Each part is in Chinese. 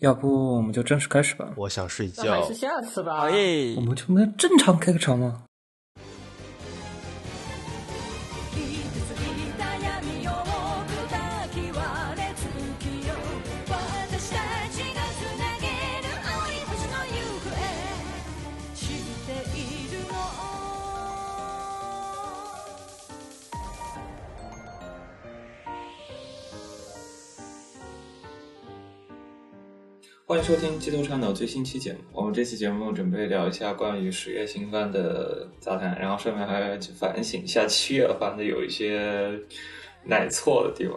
要不我们就正式开始吧？我想睡那还觉是。下次吧。哎我，们就没有正常开个场吗？欢迎收听鸡头畅脑最新期节目。我们这期节目准备聊一下关于十月新番的杂谈，然后顺便还要去反省一下七月番的有一些奶错的地方。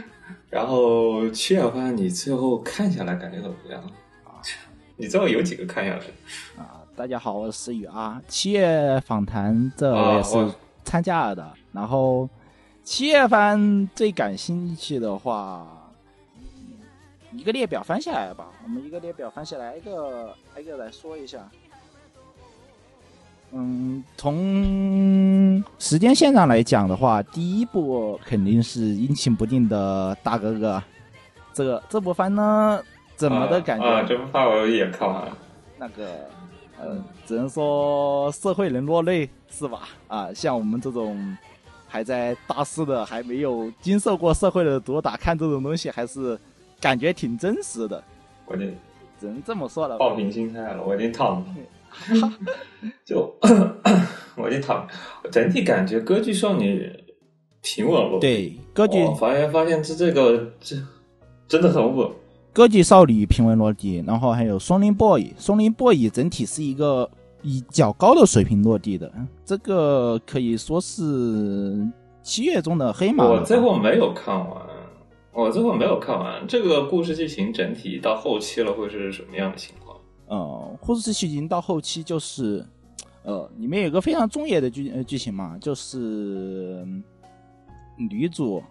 然后七月番你最后看下来感觉怎么样？你最后有几个看下来？啊，大家好，我是思雨啊。七月访谈这我也是参加了的。然后七月番最感兴趣的话，一个列表翻下来吧，我们一个列表翻下来，一个挨个来说一下。嗯，从时间线上来讲的话，第一部肯定是阴晴不定的大哥哥。这个这部番呢，怎么的感觉？啊，啊这部番我也看完了。那个，呃，只能说社会人落泪是吧？啊，像我们这种还在大四的，还没有经受过社会的毒打，看这种东西还是感觉挺真实的，我已经只能这么说了。抱平心态了，我已经躺了。就 我已经躺，整体感觉歌剧少女平稳了。对，歌剧我发现发现这这个这真的很稳。歌剧少女平稳落地，然后还有松林 boy，松林 boy 整体是一个以较高的水平落地的，这个可以说是七月中的黑马。我最后没有看完，我最后没有看完这个故事剧情整体到后期了会是什么样的情况？呃，故事剧情到后期就是，呃，里面有个非常重要的剧呃剧情嘛，就是嗯女主，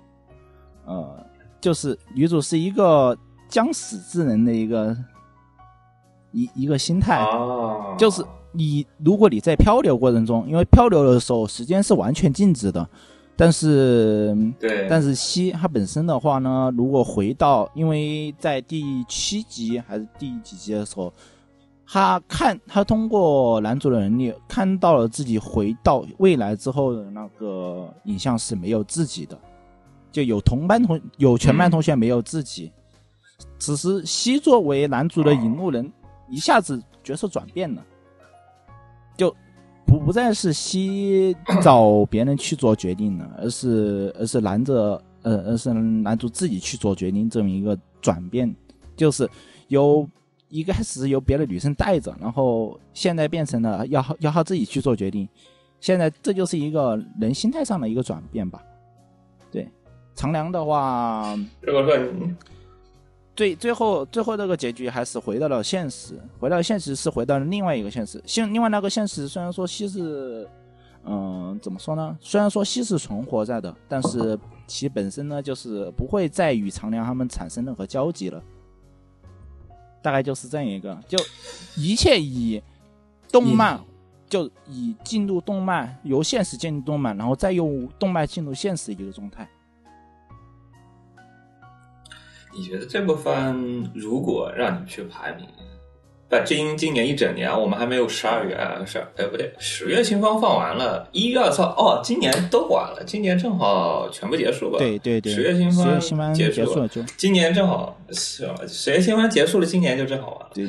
呃，就是女主是一个将死之人的一个一一个心态，啊，就是你如果你在漂流过程中，因为漂流的时候时间是完全静止的，但是对，但是西它本身的话呢，如果回到，因为在第七集还是第几集的时候，他看他通过男主的能力看到了自己回到未来之后的那个影像是没有自己的，就有同班同有全班同学没有自己。此时西作为男主的引路人，一下子角色转变了，就不不再是西 找别人去做决定了，而是而是男着呃而是男主自己去做决定这么一个转变，就是由一开始由别的女生带着，然后现在变成了要要他自己去做决定，现在这就是一个人心态上的一个转变吧。对，长良的话，这个说你最最后最后这个结局还是回到了现实，回到现实是回到了另外一个现实。现另外那个现实虽然说西是，嗯、怎么说呢？虽然说西是存活在的，但是其本身呢就是不会再与长良他们产生任何交集了。大概就是这样一个，就一切以动漫，就以进入动漫，由现实进入动漫，然后再用动漫进入现实一个状态。你觉得这部分如果让你去排名，那今今年一整年我们还没有十二月啊，十哎不对，十月新番放完了，一月操哦，今年都完了，今年正好全部结束吧？对对对，十月新番结结束了就今年正好是吧？十月新番结束了，今年就正好完了。对，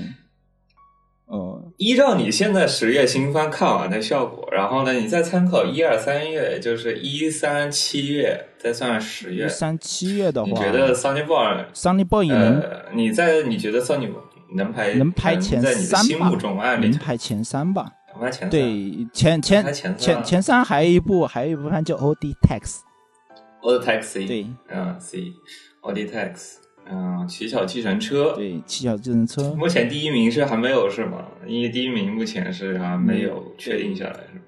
呃，依照你现在十月新番看完的效果，然后呢，你再参考一二三月，就是一三七月，再算上十月，三七月的话，你觉得 Sunny Boy Sunny Boy 能、呃，你在你觉得 Sunny 能排能排前在你的三吧心目中按理能排前三吧？能排前三，对，前前前前前三还有一部，还有一部番叫 O D Tax，Old Taxi，对。嗯，C，Old Tax，嗯，乞巧计程车，对，七小计程车，目前第一名是还没有是吗？因为第一名目前是还没有确定下来是吗？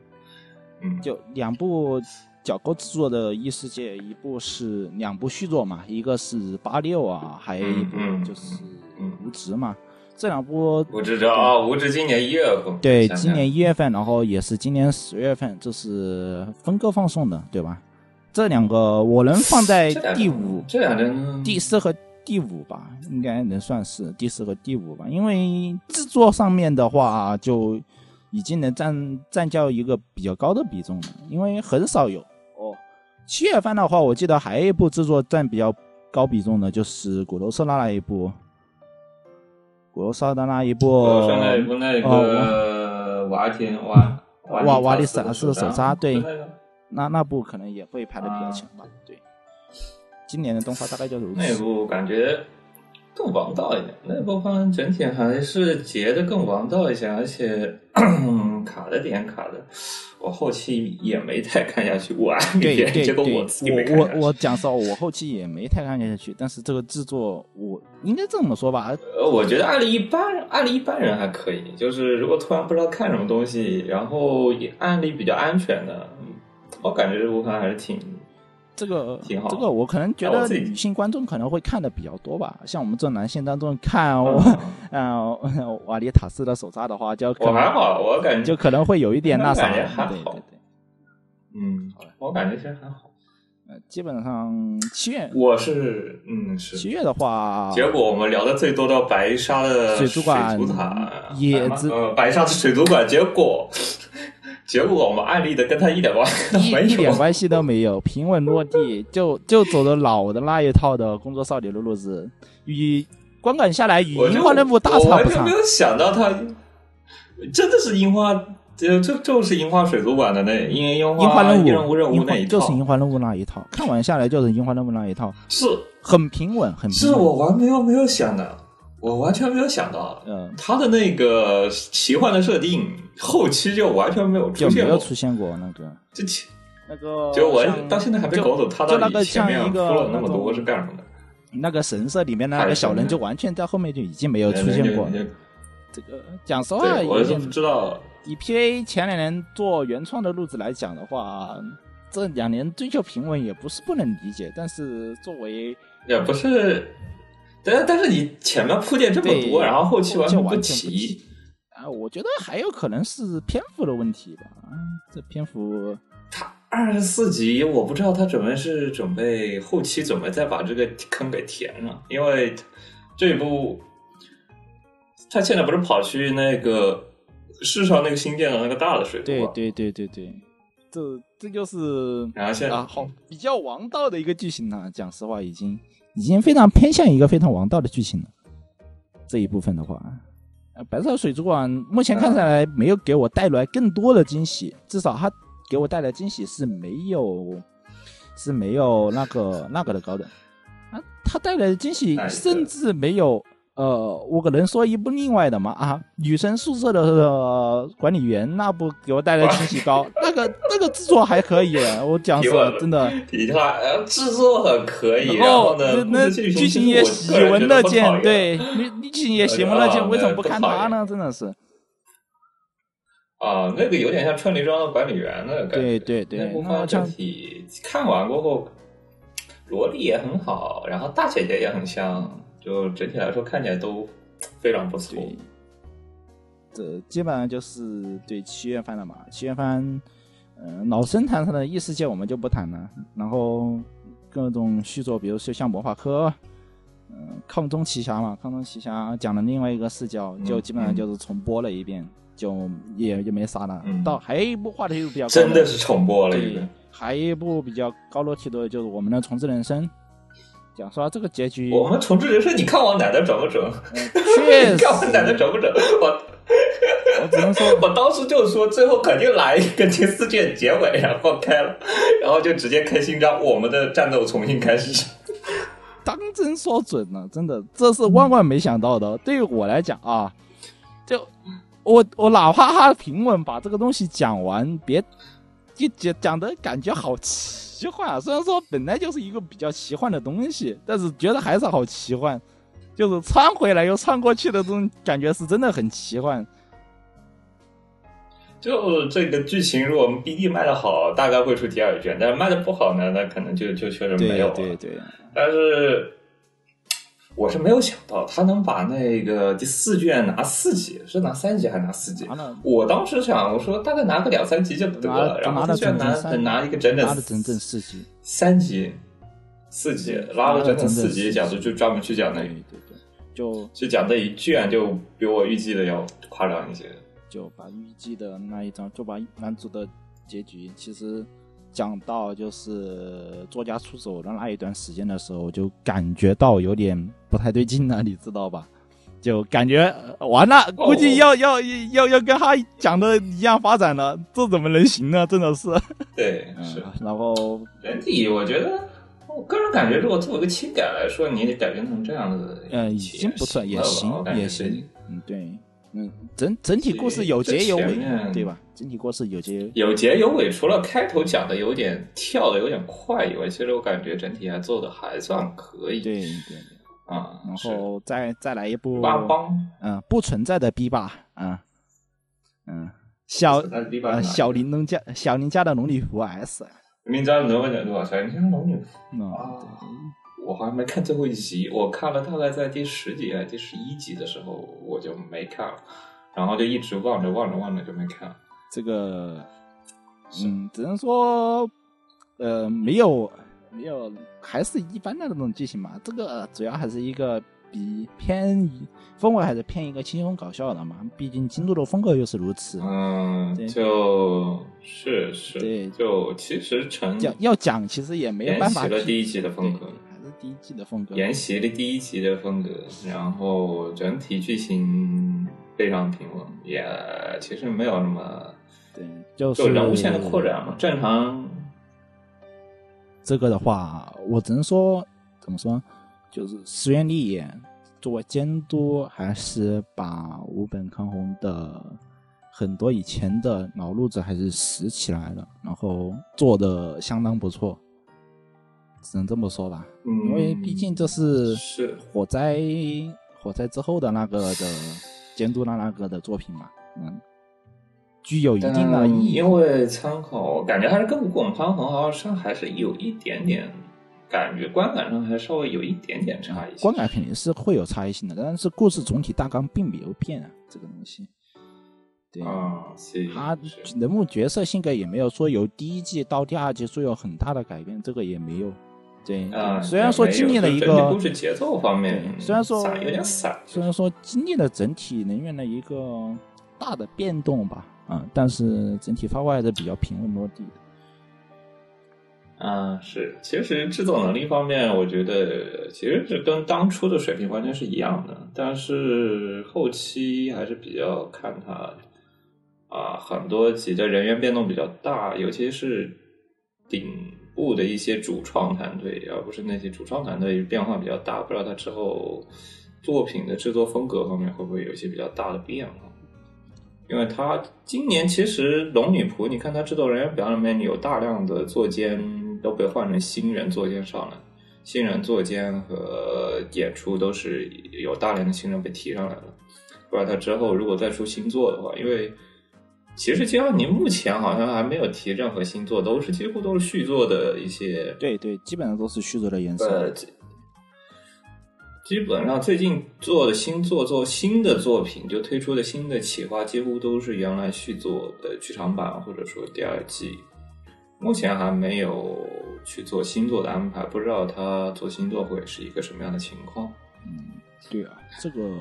嗯，就两部角沟制作的异世界，一部是两部续作嘛，一个是八六啊，还有一部就是嗯无职嘛，这两部无知者啊，无职今年一月份，对，今年一月份，然后也是今年十月份，这是分割放送的，对吧？这两个我能放在第五、这两张第四和第五吧，应该能算是第四和第五吧。因为制作上面的话，就已经能占占掉一个比较高的比重了，因为很少有哦。七月份的话，我记得还有一部制作占比较高比重的，就是骨头社那那一部，骨头社的那一部，那一部那哦个瓦田瓦瓦瓦里萨萨斯的手札对那那那部可能也会排的比较强吧。对，今年的动画大概就如此。那部感觉更王道一点，那部番整体还是结的更王道一些，而且 卡的点卡的，我后期也没太看下去，我对别人，对 对，我。我我我讲实话，我后期也没太看下去，但是这个制作，我应该这么说吧，呃，我觉得案例一般，案例一般人还可以。就是如果突然不知道看什么东西，然后也案例比较安全的，嗯我感觉这部番还是挺这个挺好。这个我可能觉得女性观众可能会看的比较多吧，像我们这男性当中看我，嗯。嗯 瓦里塔斯的手札的话，就可能我还好，我感觉就可能会有一点那啥，对对对，嗯，我感觉其实还好。呃，基本上七月我是嗯是。七月的话，结果我们聊的最多的白沙的水族馆水族塔野子呃，白沙的水族馆，结果结果我们案例的跟他一点关系都 一没有，一点关系都没有，平稳落地，就就走的老的那一套的工作少女的路子，与观感下来与樱花任务大我差不差。完全没。有想到他真的是樱花，就就就是樱花水族馆的那樱樱樱花任务，任务那一套，就是樱花任务那一套，看完下来就是樱花任务那一套，是。很平稳，很平稳。是我完没有没有想的，我完全没有想到，嗯，他的那个奇幻的设定后期就完全没有就没出现过，有出现过那个。就前那个，就我到现在还没搞懂他到就那个底前面像一个铺了那么多种是干什么的。那个神社里面的那个小人，就完全在后面就已经没有出现过。对这个讲实话，我是有点不知道，以 PA 前两年做原创的路子来讲的话，这两年追求平稳也不是不能理解，但是作为也不是，但但是你前面铺垫这么多，然后后期完全不提提，啊，我觉得还有可能是篇幅的问题吧。啊这篇幅他二十四集，我不知道他准备是准备后期准备再把这个坑给填了，因为这一部他现在不是跑去那个市上那个新建的那个大的水库，对对对对对，这这就是然后现在啊，好比较王道的一个剧情呢。讲实话，已经已经非常偏向一个非常王道的剧情了。这一部分的话，呃，白色水族馆目前看下来没有给我带来更多的惊喜，至少它给我带来惊喜是没有是没有那个那个的高的啊，它带来的惊喜哎甚至没有。呃，我可能说一部另外的嘛啊，女生宿舍的、呃、管理员那部给我带来惊喜高，那个那个制作还可以，我讲实话，真的。提他呃制作很可以，然然后呢，那那剧情也喜闻乐见，，对，剧情也喜闻乐见，啊为什么不看不讨厌它呢？真的是，啊，那个有点像春丽庄的管理员那个感觉。对对对那部整体看完过后，萝莉也很好，然后大姐姐也很香，就整体来说看起来都非常不错。对，这基本上就是对七月番了嘛。七月番，嗯、老生谈上的异世界我们就不谈了，然后各种续作，比如说像魔法科。嗯，抗中奇侠嘛，抗中奇侠讲的另外一个视角，就嗯基本上就是重播了一遍，就也也没啥了。嗯到还有一部话题度比较高真的是重播了一遍，，还有一部比较高落体的，就是我们的《重置人生》。讲实话，这个结局，我们重置人生，你看我奶奶准不准？确 你看我，奶奶准不准？我我只能说，我当时就说，最后肯定来一个第四卷结尾，然后开了，然后就直接开新章，我们的战斗重新开始。当真说准了，真的，这是万万没想到的。对于我来讲啊，就我我哪怕他平稳把这个东西讲完，别就讲讲的感觉好奇幻啊。虽然说本来就是一个比较奇幻的东西，但是觉得还是好奇幻，就是穿回来又穿过去的这种感觉是真的很奇幻。就这个剧情，如果我们 BD 卖的好，大概会出第二卷；但是卖的不好呢，那可能就就确实没有了。对对对，但是我是没有想到他能把那个第四卷拿四级，是拿三级还是拿四级？我当时想，我说大概拿个两三级就得了，然后拿了这卷拿拿一个整整拿了整整四级。三级，四级拉了整整四级讲，四就就专门去讲那一对对，就就讲这一卷就比我预计的要夸张一些。就把预计的那一章，就把男主的结局，其实讲到就是作家出走的那一段时间的时候，就感觉到有点不太对劲了，你知道吧？就感觉呃完了，估计要、要要要跟他讲的一样发展了，这怎么能行呢？真的是，对，是。嗯，然后整体我觉得，我个人感觉，如果作为一个情感来说，你改编成这样子，嗯已经不错，也行也行，嗯对，嗯整整体故事有结有尾对吧？整体故事有结有结有尾，除了开头讲的有点跳的有点快以外，其实我感觉整体还做的还算可以。对对对，啊，然后再再来一部八帮嗯，不存在的 B 霸，嗯嗯，小小玲珑家小林家的龙女服 S，名家能问点多少？小林家龙女服，啊，我好像没看最后一集，我看了大概在第十集还是第十一集的时候，我就没看了，然后就一直望着望着望着就没看了。这个嗯，只能说呃没有没有，还是一般的那种剧情嘛。这个主要还是一个比偏风格还是偏一个轻松搞笑的嘛，毕竟京都的风格又是如此。嗯，就是是，对就其实成要要讲，其实也没有办法了第一集的风格第一季的风格。沿袭了第一集的风格，然后整体剧情非常平稳，也其实没有那么对，就是就人物线的扩展嘛，正常这个的话，我只能说怎么说，就是石原里也作为监督，还是把五本康弘的很多以前的老路子还是拾起来了，然后做的相当不错，只能这么说吧。嗯因为毕竟这是是火灾火灾之后的那个的监督的那个的作品嘛，嗯，具有一定的意义。因为参考，感觉还是跟《滚康衡好像还是有一点点感觉，观感上还稍微有一点点差异性。观感肯定是会有差异性的，但是故事总体大纲并没有变啊，这个东西。对，啊，是他人物角色性格也没有说由第一季到第二季说有很大的改变，这个也没有。对，啊，虽然说经历了一就整体个故事节奏方面，虽然说散有点散，虽然说经历了整体人员的一个大的变动吧，啊，但是整体发挥还是比较平稳落地的。啊，是，其实制作能力方面，我觉得其实是跟当初的水平完全是一样的，但是后期还是比较看它啊，很多集的人员变动比较大，尤其是顶部的一些主创团队，而不是那些主创团队变化比较大，不知道他之后作品的制作风格方面会不会有一些比较大的变化。因为他今年其实《龙女仆》，你看他制作人员表里面有大量的作监都被换成新人作监上来，新人作监和演出都是有大量的新人被提上来了。不知道他之后如果再出新作的话，因为其实金奥尼目前好像还没有提任何新作，都是几乎都是续作的一些对对，基本上都是续作的颜色。呃，基基本上最近做的新作做新的作品，就推出的新的企划，几乎都是原来续作的剧场版或者说第二季。目前还没有去做新作的安排，不知道他做新作会是一个什么样的情况。嗯，对啊，这个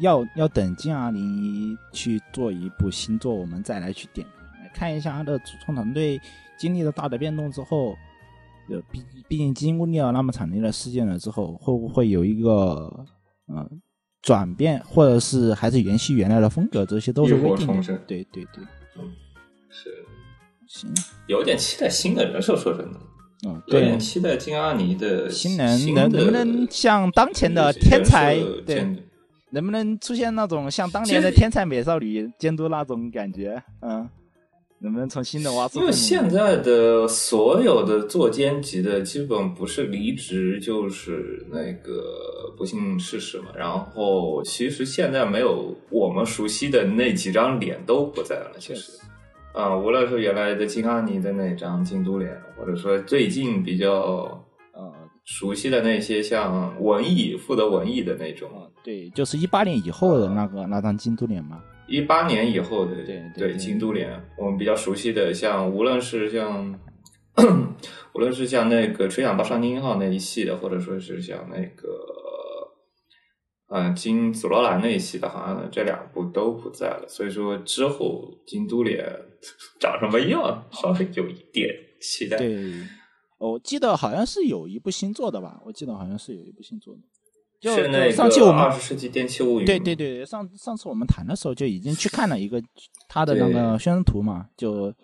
要要等金阿林去做一部新作，我们再来去点。评，来看一下他的主创团队经历了大的变动之后，呃，毕毕竟经历了那么惨烈的事件了之后，会不会有一个呃转变，或者是还是延续原来的风格，这些都是未定的。对对对，是。行，有点期待新的人设，说真的，嗯，对，期待金阿尼的新人新能能不能像当前的天才对能不能出现那种像当年的天才美少女监督那种感觉？嗯，能不能从新的挖出？因为现在的所有的做监级的，基本不是离职就是那个不幸逝世嘛。然后其实现在没有我们熟悉的那几张脸都不在了，其实啊、无论是原来的金阿尼的那张京都脸，或者说最近比较呃熟悉的那些像文艺负责文艺的那种，呃，对，就是一八年以后的那个那张京都脸嘛。一八年以后的对对对京都脸，我们比较熟悉的，像无论是像 无论是像那个《吹响吧上京号》那一系的，或者说是像那个呃金紫罗兰那一系的，好像这两部都不在了。所以说之后京都脸长 什么样，稍微有一点期待。对，我记得好像是有一部新作的吧？我记得好像是有一部新作的。就是那上期我们二十世纪电气物语。对对对，上上次我们谈的时候就已经去看了一个他的那个宣传图嘛，就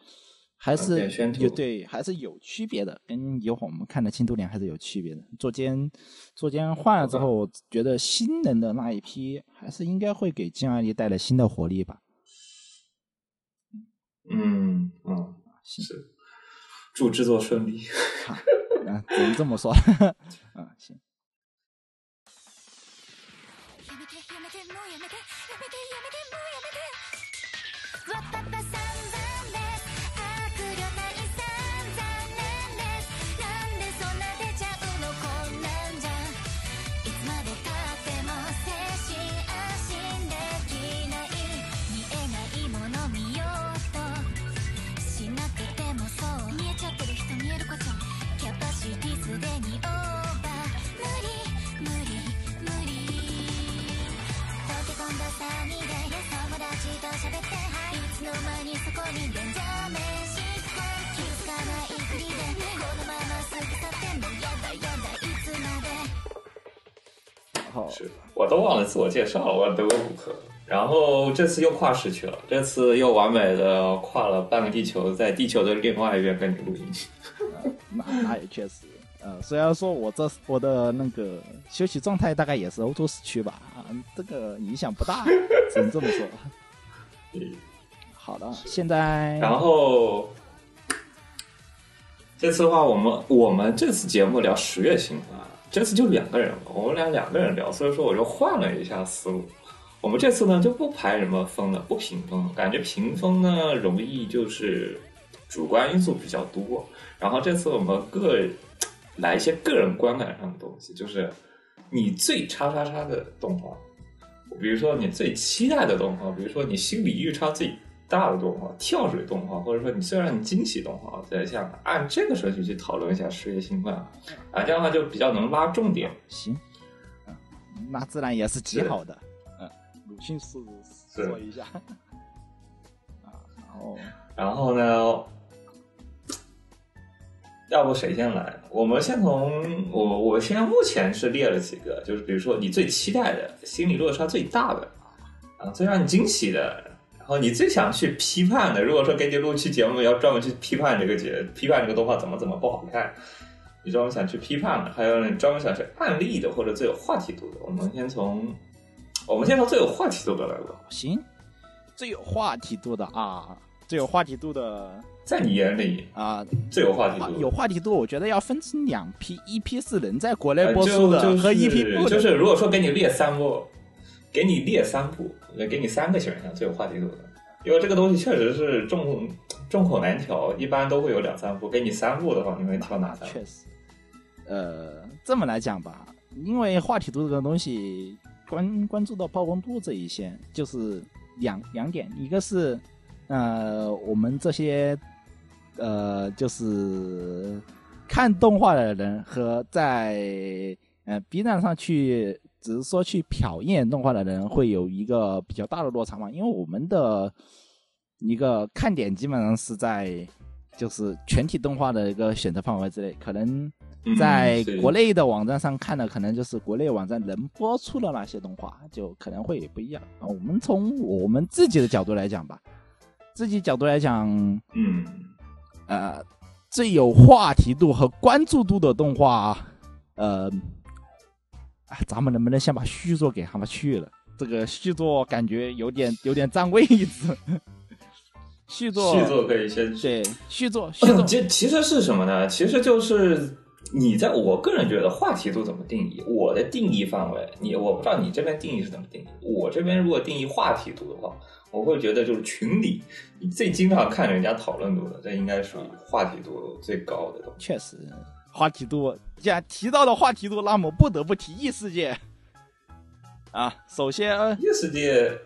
还是有对还是有区别的，跟一会儿我们看的《青都脸》还是有区别的。座间座间换了之后，我觉得新人的那一批还是应该会给金阿力带来新的活力吧。嗯嗯，行是，祝制作顺利。啊，只能这么说。啊，行。是我都忘了自我介绍了，我德国骨科。然后这次又跨时区了，这次又完美的跨了半个地球，在地球的另外一边跟你录音。那那也确实，呃，虽然说我这我的那个休息状态大概也是欧洲时区吧，啊，这个影响不大，只能这么说。嗯好的，现在然后这次的话，我们我们这次节目聊十月新番，这次就两个人，我们俩两个人聊，所以说我就换了一下思路。我们这次呢就不排什么分了，不评分，感觉评分呢容易就是主观因素比较多。然后这次我们个来一些个人观感上的东西，就是你最叉叉叉的动画，比如说你最期待的动画，比如说你心理预差最大的动画、跳水动画，或者说你虽然你惊喜动画，再像按这个顺序去讨论一下事业新番啊，这样的话就比较能拉重点。行，嗯，那自然也是极好的，嗯，鲁迅速是说一下，啊，然后然后呢，要不谁先来？我们先从我我现在目前是列了几个，就是比如说你最期待的、心理落差最大的，啊，最让你惊喜的，然后你最想去批判的。如果说给你录期节目，要专门去批判这个节，批判这个动画怎么怎么不好看，你专门想去批判的，还有你专门想去案例的，或者最有话题度的。我们先从我们先从最有话题度的来吧。行，最有话题度的啊，最有话题度的在你眼里啊，最有话题度的有话题度，我觉得要分成两批，一批是能在国内呃播出的，就和一批不能。就是如果说给你列三部，给你列三部，给你三个选项最有话题度的，因为这个东西确实是众众口难调，一般都会有两三部。给你三部的话，你会挑哪三部？确实，呃，这么来讲吧，因为话题度这个东西，关关注到曝光度这一线，就是两两点，一个是呃，我们这些呃，就是看动画的人和在呃 B 站上去只是说去瞟一眼动画的人，会有一个比较大的落差嘛，因为我们的一个看点基本上是在就是全体动画的一个选择范围之内，可能嗯在国内的网站上看的，可能就是国内网站能播出的那些动画，就可能会不一样。啊我们从我们自己的角度来讲吧，自己角度来讲，嗯，呃，最有话题度和关注度的动画，呃，啊，咱们能不能先把续作给他们去了？这个续作感觉有点有点占位置。续作，续作可以先对续作续作，其其实是什么呢？其实就是你在我个人觉得话题度怎么定义？我的定义范围，你我不知道你这边定义是怎么定义。我这边如果定义话题度的话，我会觉得就是群里你最经常看人家讨论度的，这应该属于话题度最高的东西。确实话题度。既然提到了话题度，那么不得不提异世界 啊。首先，异世界，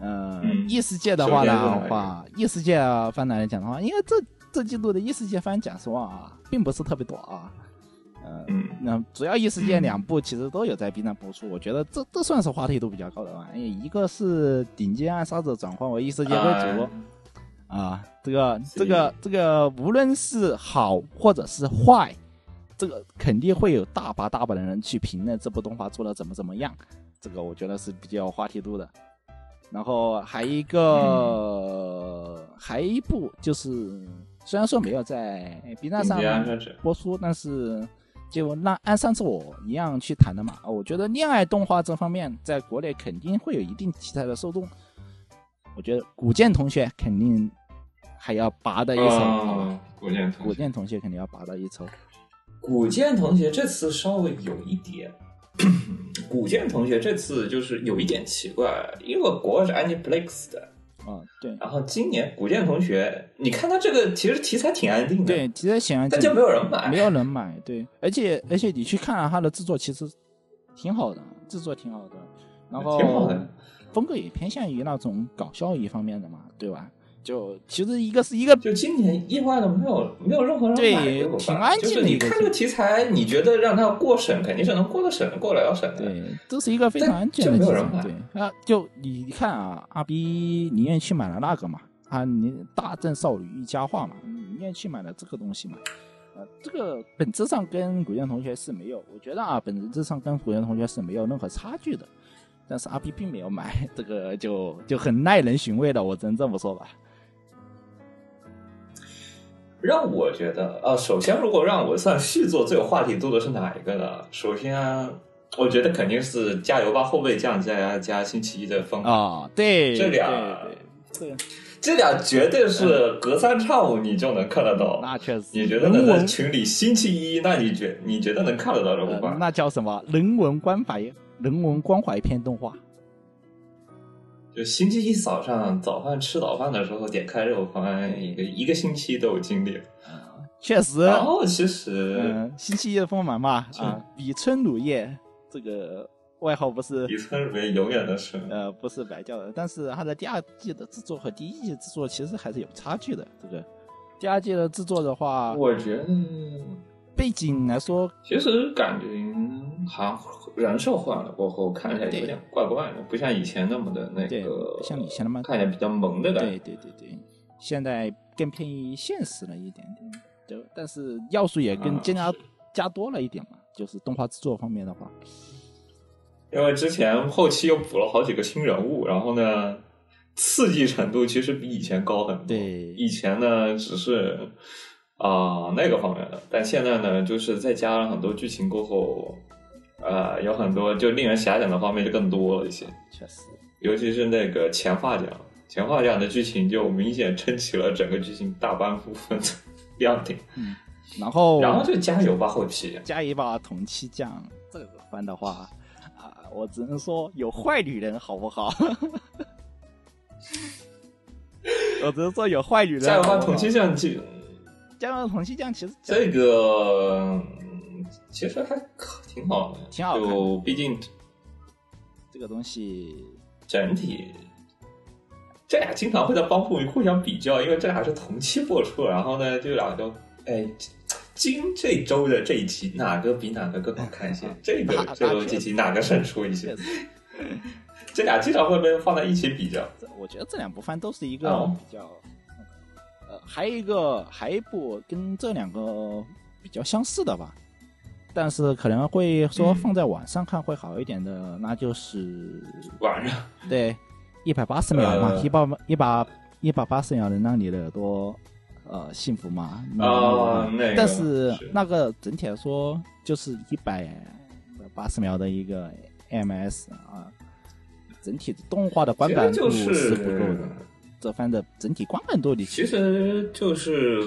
呃，嗯异世界的话首先是哪的话，异世界番来讲的话，因为这这季度的异世界番，讲实话啊，并不是特别多啊。呃，嗯那主要异世界两部其实都有在 B 站播出，我觉得这这算是话题度比较高的吧。因为一个是顶尖暗杀者转换为异世界为主，啊，这个这个这个，无论是好或者是坏，这个肯定会有大把大把的人去评论这部动画做的怎么怎么样，这个我觉得是比较有话题度的。然后还一个，还一部就是，虽然说没有在 B 站上播出，但是就那按上次我一样去谈的嘛。我觉得恋爱动画这方面在国内肯定会有一定题材的受众。我觉得古剑同学肯定还要拔的一筹，好吧？嗯，古剑同学，古剑同学肯定要拔到一筹。古剑同学这次稍微有一点，古剑同学这次就是有一点奇怪，因为国外是 Aniplex 的，啊，对。然后今年古剑同学，你看他这个其实题材挺安定的，对，，其实显然但就没有人买，没有人买，对，而且而且你去看啊，它的制作其实挺好的，制作挺好的，然后风格也偏向于那种搞笑一方面的嘛，对吧？就其实一个是一个就今年意外的没有没有任何人对挺安静的就是你看这个题材，你觉得让它过审肯定是能过得审过得了审的，对，这是一个非常安全的题材。对啊，就你看啊，阿 B 宁愿去买了那个嘛，啊，你大正少女一家话嘛，宁愿去买了这个东西嘛。呃，这个本质上跟古剑同学是没有，我觉得啊，本质上跟古剑同学是没有任何差距的。但是阿 B 并没有买，这个就就很耐人寻味的，我只能这么说吧。让我觉得，呃，首先如果让我算续作最有话题度的是哪一个呢？首先，我觉得肯定是《加油吧后备将》加加星期一的风，啊，对，这俩对对，这这俩绝对是隔三差五你就能看得到。那确实，你觉得呢？在人文群里星期一，那你觉你觉得能看得到这部呃？那叫什么人文关怀人文关怀片动画？就星期一早上早饭吃早饭的时候点开肉番，一个一个星期都有经历了。确实，然后其实嗯，星期一的丰满嘛，啊，比春乳业这个外号不是比村乳业永远的是，呃不是白叫的，但是它的第二季的制作和第一季制作其实还是有差距的。这个第二季的制作的话，我觉得背景来说，其实感觉好像人设换了过后，看起来有点怪怪的，不像以前那么的那个，像以前那么看起来比较萌的感对觉。对对对对，现在更偏于现实了一点点，对，但是要素也更啊。加加多了一点嘛，就是动画制作方面的话，因为之前后期又补了好几个新人物，然后呢，刺激程度其实比以前高很多。对。以前呢只是啊、那个方面的，但现在呢，就是再加了很多剧情过后，啊，有很多就令人遐想的方面就更多了一些，确实，尤其是那个前话讲，前话讲的剧情就明显撑起了整个剧情大半部分的亮点。然后然后就加油吧后期，加一把同期酱，这个番的话啊，我只能说有坏女人好不好？我只能说有坏女人加油吧同期酱这加油吧同期酱其实这个嗯其实还可挺好的，挺好看的就毕竟这个东西整体，这俩经常会在帮助互相比较，因为这俩是同期播出，然后呢，这俩就哎，今这周的这一期哪个比哪个更好看一些？这个这周那这期哪个胜出一些这俩经常会被放在一起比较。我觉得这两部番都是一个哦比较，呃，还有一个还有一部跟这两个比较相似的吧，但是可能会说嗯放在晚上看会好一点的，那就是晚上对，一百八十秒嘛，呃一百一百一百八十秒能让你的耳朵呃幸福嘛？那啊那个但是是那个整体来说就是一百八十秒的一个 MS 啊，整体的动画的观感度是不够的。这番的整体观感度你，其实就是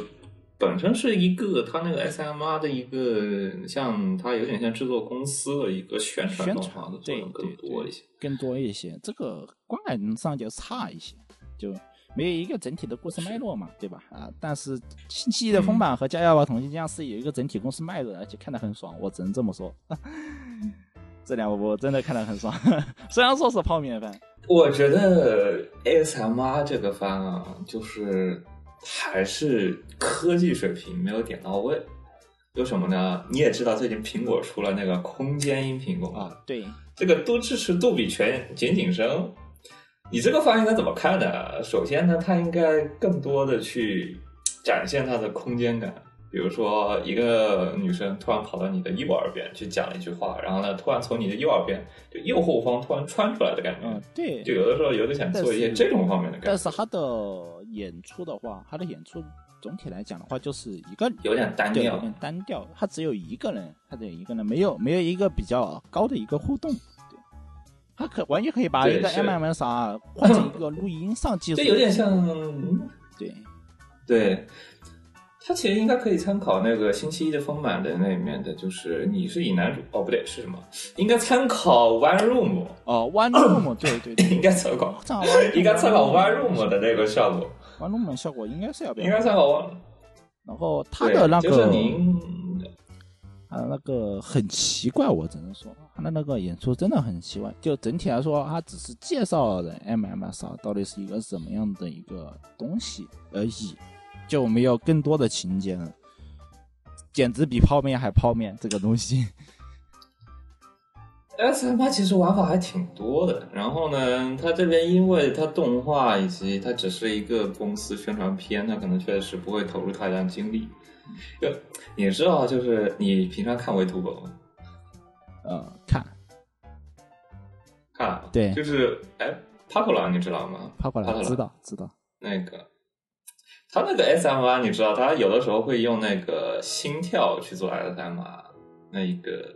本身是一个他那个 SMR 的一个，像它有点像制作公司的一个宣传宣动画传的作用更多一些。更多一些，这个观感上就差一些，就没有一个整体的故事脉络嘛，对吧？啊，但是星期一的丰满和加药吧同性将是有一个整体故事脉络的，而且看得很爽，我只能这么说。这两部我真的看得很爽，虽然说是泡面番，我觉得 ASMR 这个番啊，就是还是科技水平没有点到位。有什么呢？你也知道，最近苹果出了那个空间音频功能，啊，对，这个都支持杜比全全景声。你这个番应该怎么看呢？首先呢，它应该更多的去展现它的空间感。比如说，一个女生突然跑到你的右耳边去讲了一句话，然后呢，突然从你的右耳边就右后方突然穿出来的感觉。嗯，对。就有的时候有点想做一些这种方面的感觉，但是它的演出的话，他的演出总体来讲的话，就是一个有点单调。有点单调。他只有一个人，他只有一个人，没有没有一个比较高的一个互动。对，他可完全可以把一个 MMS 换成一个录音上技术，这有点像，对。对，他其实应该可以参考那个星期一的丰满的那里面的，就是你是以男主哦，不对，是什么？应该参考 One Room，哦，One Room，对对对，应该参考，应该参考 One Room 的那个效果，One Room 效果应该是要变应该参考 One。然后他的那个，就是您他的那个很奇怪，我只能说他的那个演出真的很奇怪。就整体来说，他只是介绍了 MMS 到底是一个什么样的一个东西而已，就没有更多的情节了。简直比泡面还泡面这个东西。S M 八其实玩法还挺多的，然后呢，它这边因为它动画以及它只是一个公司宣传片，它可能确实不会投入太大精力。就你知道，就是你平常看 Vtuber 吗？呃，看看啊，对就是哎，帕克朗你知道吗？帕克朗知道知道。那个，他那个 SMR 你知道，他有的时候会用那个心跳去做 SMR，那一个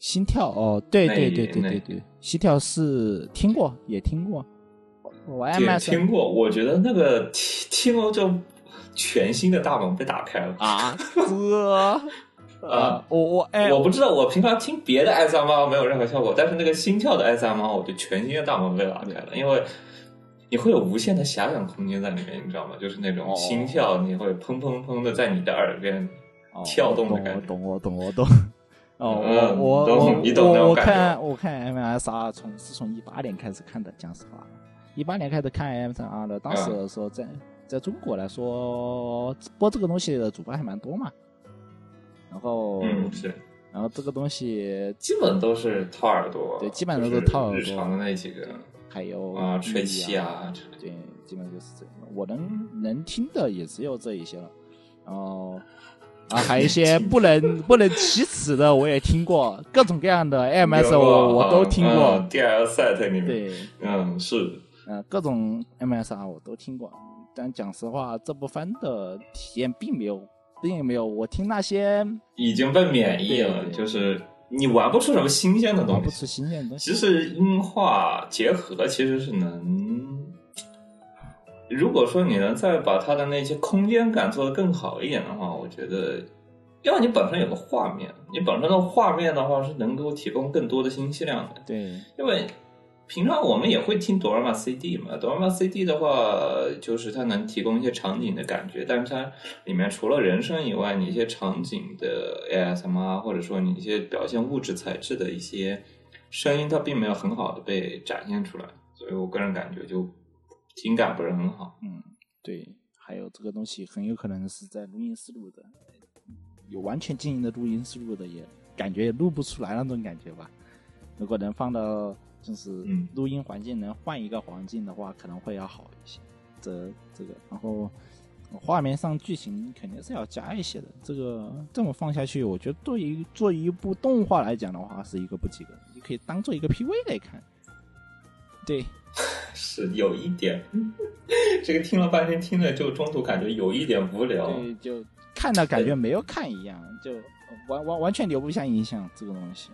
心跳哦，对对对对对对，心跳是听过也听过，我也 MS 听过，我觉得那个听听了就全新的大门被打开了。啊，哥 啊，我我哎，我不知道，我平常听别的 SMR 没有任何效果，但是那个心跳的 SMR，我就全新的大门被打开了，因为你会有无限的遐想空间在里面，你知道吗？就是那种哦心跳，你会砰砰砰的在你的耳边哦跳动的我感觉。懂我懂我懂。哦，嗯我我我看我看 MSR 从是从一八年开始看的，讲实话，一八年开始看 MSR 的，当时的时候在在中国来说播这个东西的主播还蛮多嘛，然后嗯，是，然后这个东西基本都是掏耳朵，对基本上都是掏耳朵日常的那几个还有啊，吹气啊。对，基本就是这样。我能能听的也只有这一些了，然后啊，还有一些不能不能启齿的我也听过，各种各样的 MS 有我我都听过。嗯 DL set 里面，对，嗯，是，嗯，各种 MSR 我都听过，但讲实话，这部番的体验并没有，并没有我听那些已经被免疫了，就是你玩不出什么新鲜的东西玩不出。新鲜的东西。其实音画结合其实是能，如果说你能再把它的那些空间感做得更好一点的话，我觉得，要你本身有个画面，你本身的画面的话是能够提供更多的信息量的。对，因为平常我们也会听哆啦 A CD 嘛，哆啦 A CD 的话，就是它能提供一些场景的感觉，但是它里面除了人声以外，你一些场景的 ASMR，或者说你一些表现物质材质的一些声音，它并没有很好的被展现出来，所以我个人感觉就听感不是很好。嗯，对，还有这个东西很有可能是在录音室录的，有完全静音的录音室录的也感觉也录不出来那种感觉吧。如果能放到就是嗯录音环境能换一个环境的话，可能会要好一些。这这个，然后画面上剧情肯定是要加一些的。这个这么放下去，我觉得对于做一部动画来讲的话，是一个不及格，你可以当做一个 PV 来看。对，是有一点，这个听了半天，听着就中途感觉有一点无聊。对，就看到感觉没有看一样，就完完完全留不下印象这个东西。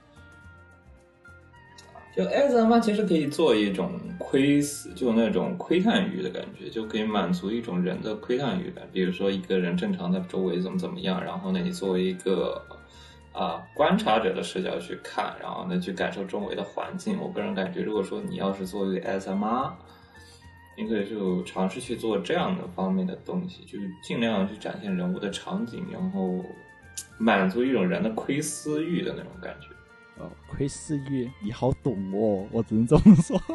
就 ASMR 其实可以做一种窥视，就那种窥探欲的感觉，就可以满足一种人的窥探欲感。比如说一个人正常在周围怎么怎么样，然后呢，你作为一个啊、观察者的视角去看，然后呢去感受周围的环境。我个人感觉，如果说你要是做一个 ASMR，你可以就尝试去做这样的方面的东西，就是尽量去展现人物的场景，然后满足一种人的窥私欲的那种感觉。哦，窥私欲，你好懂哦，我只能这么说。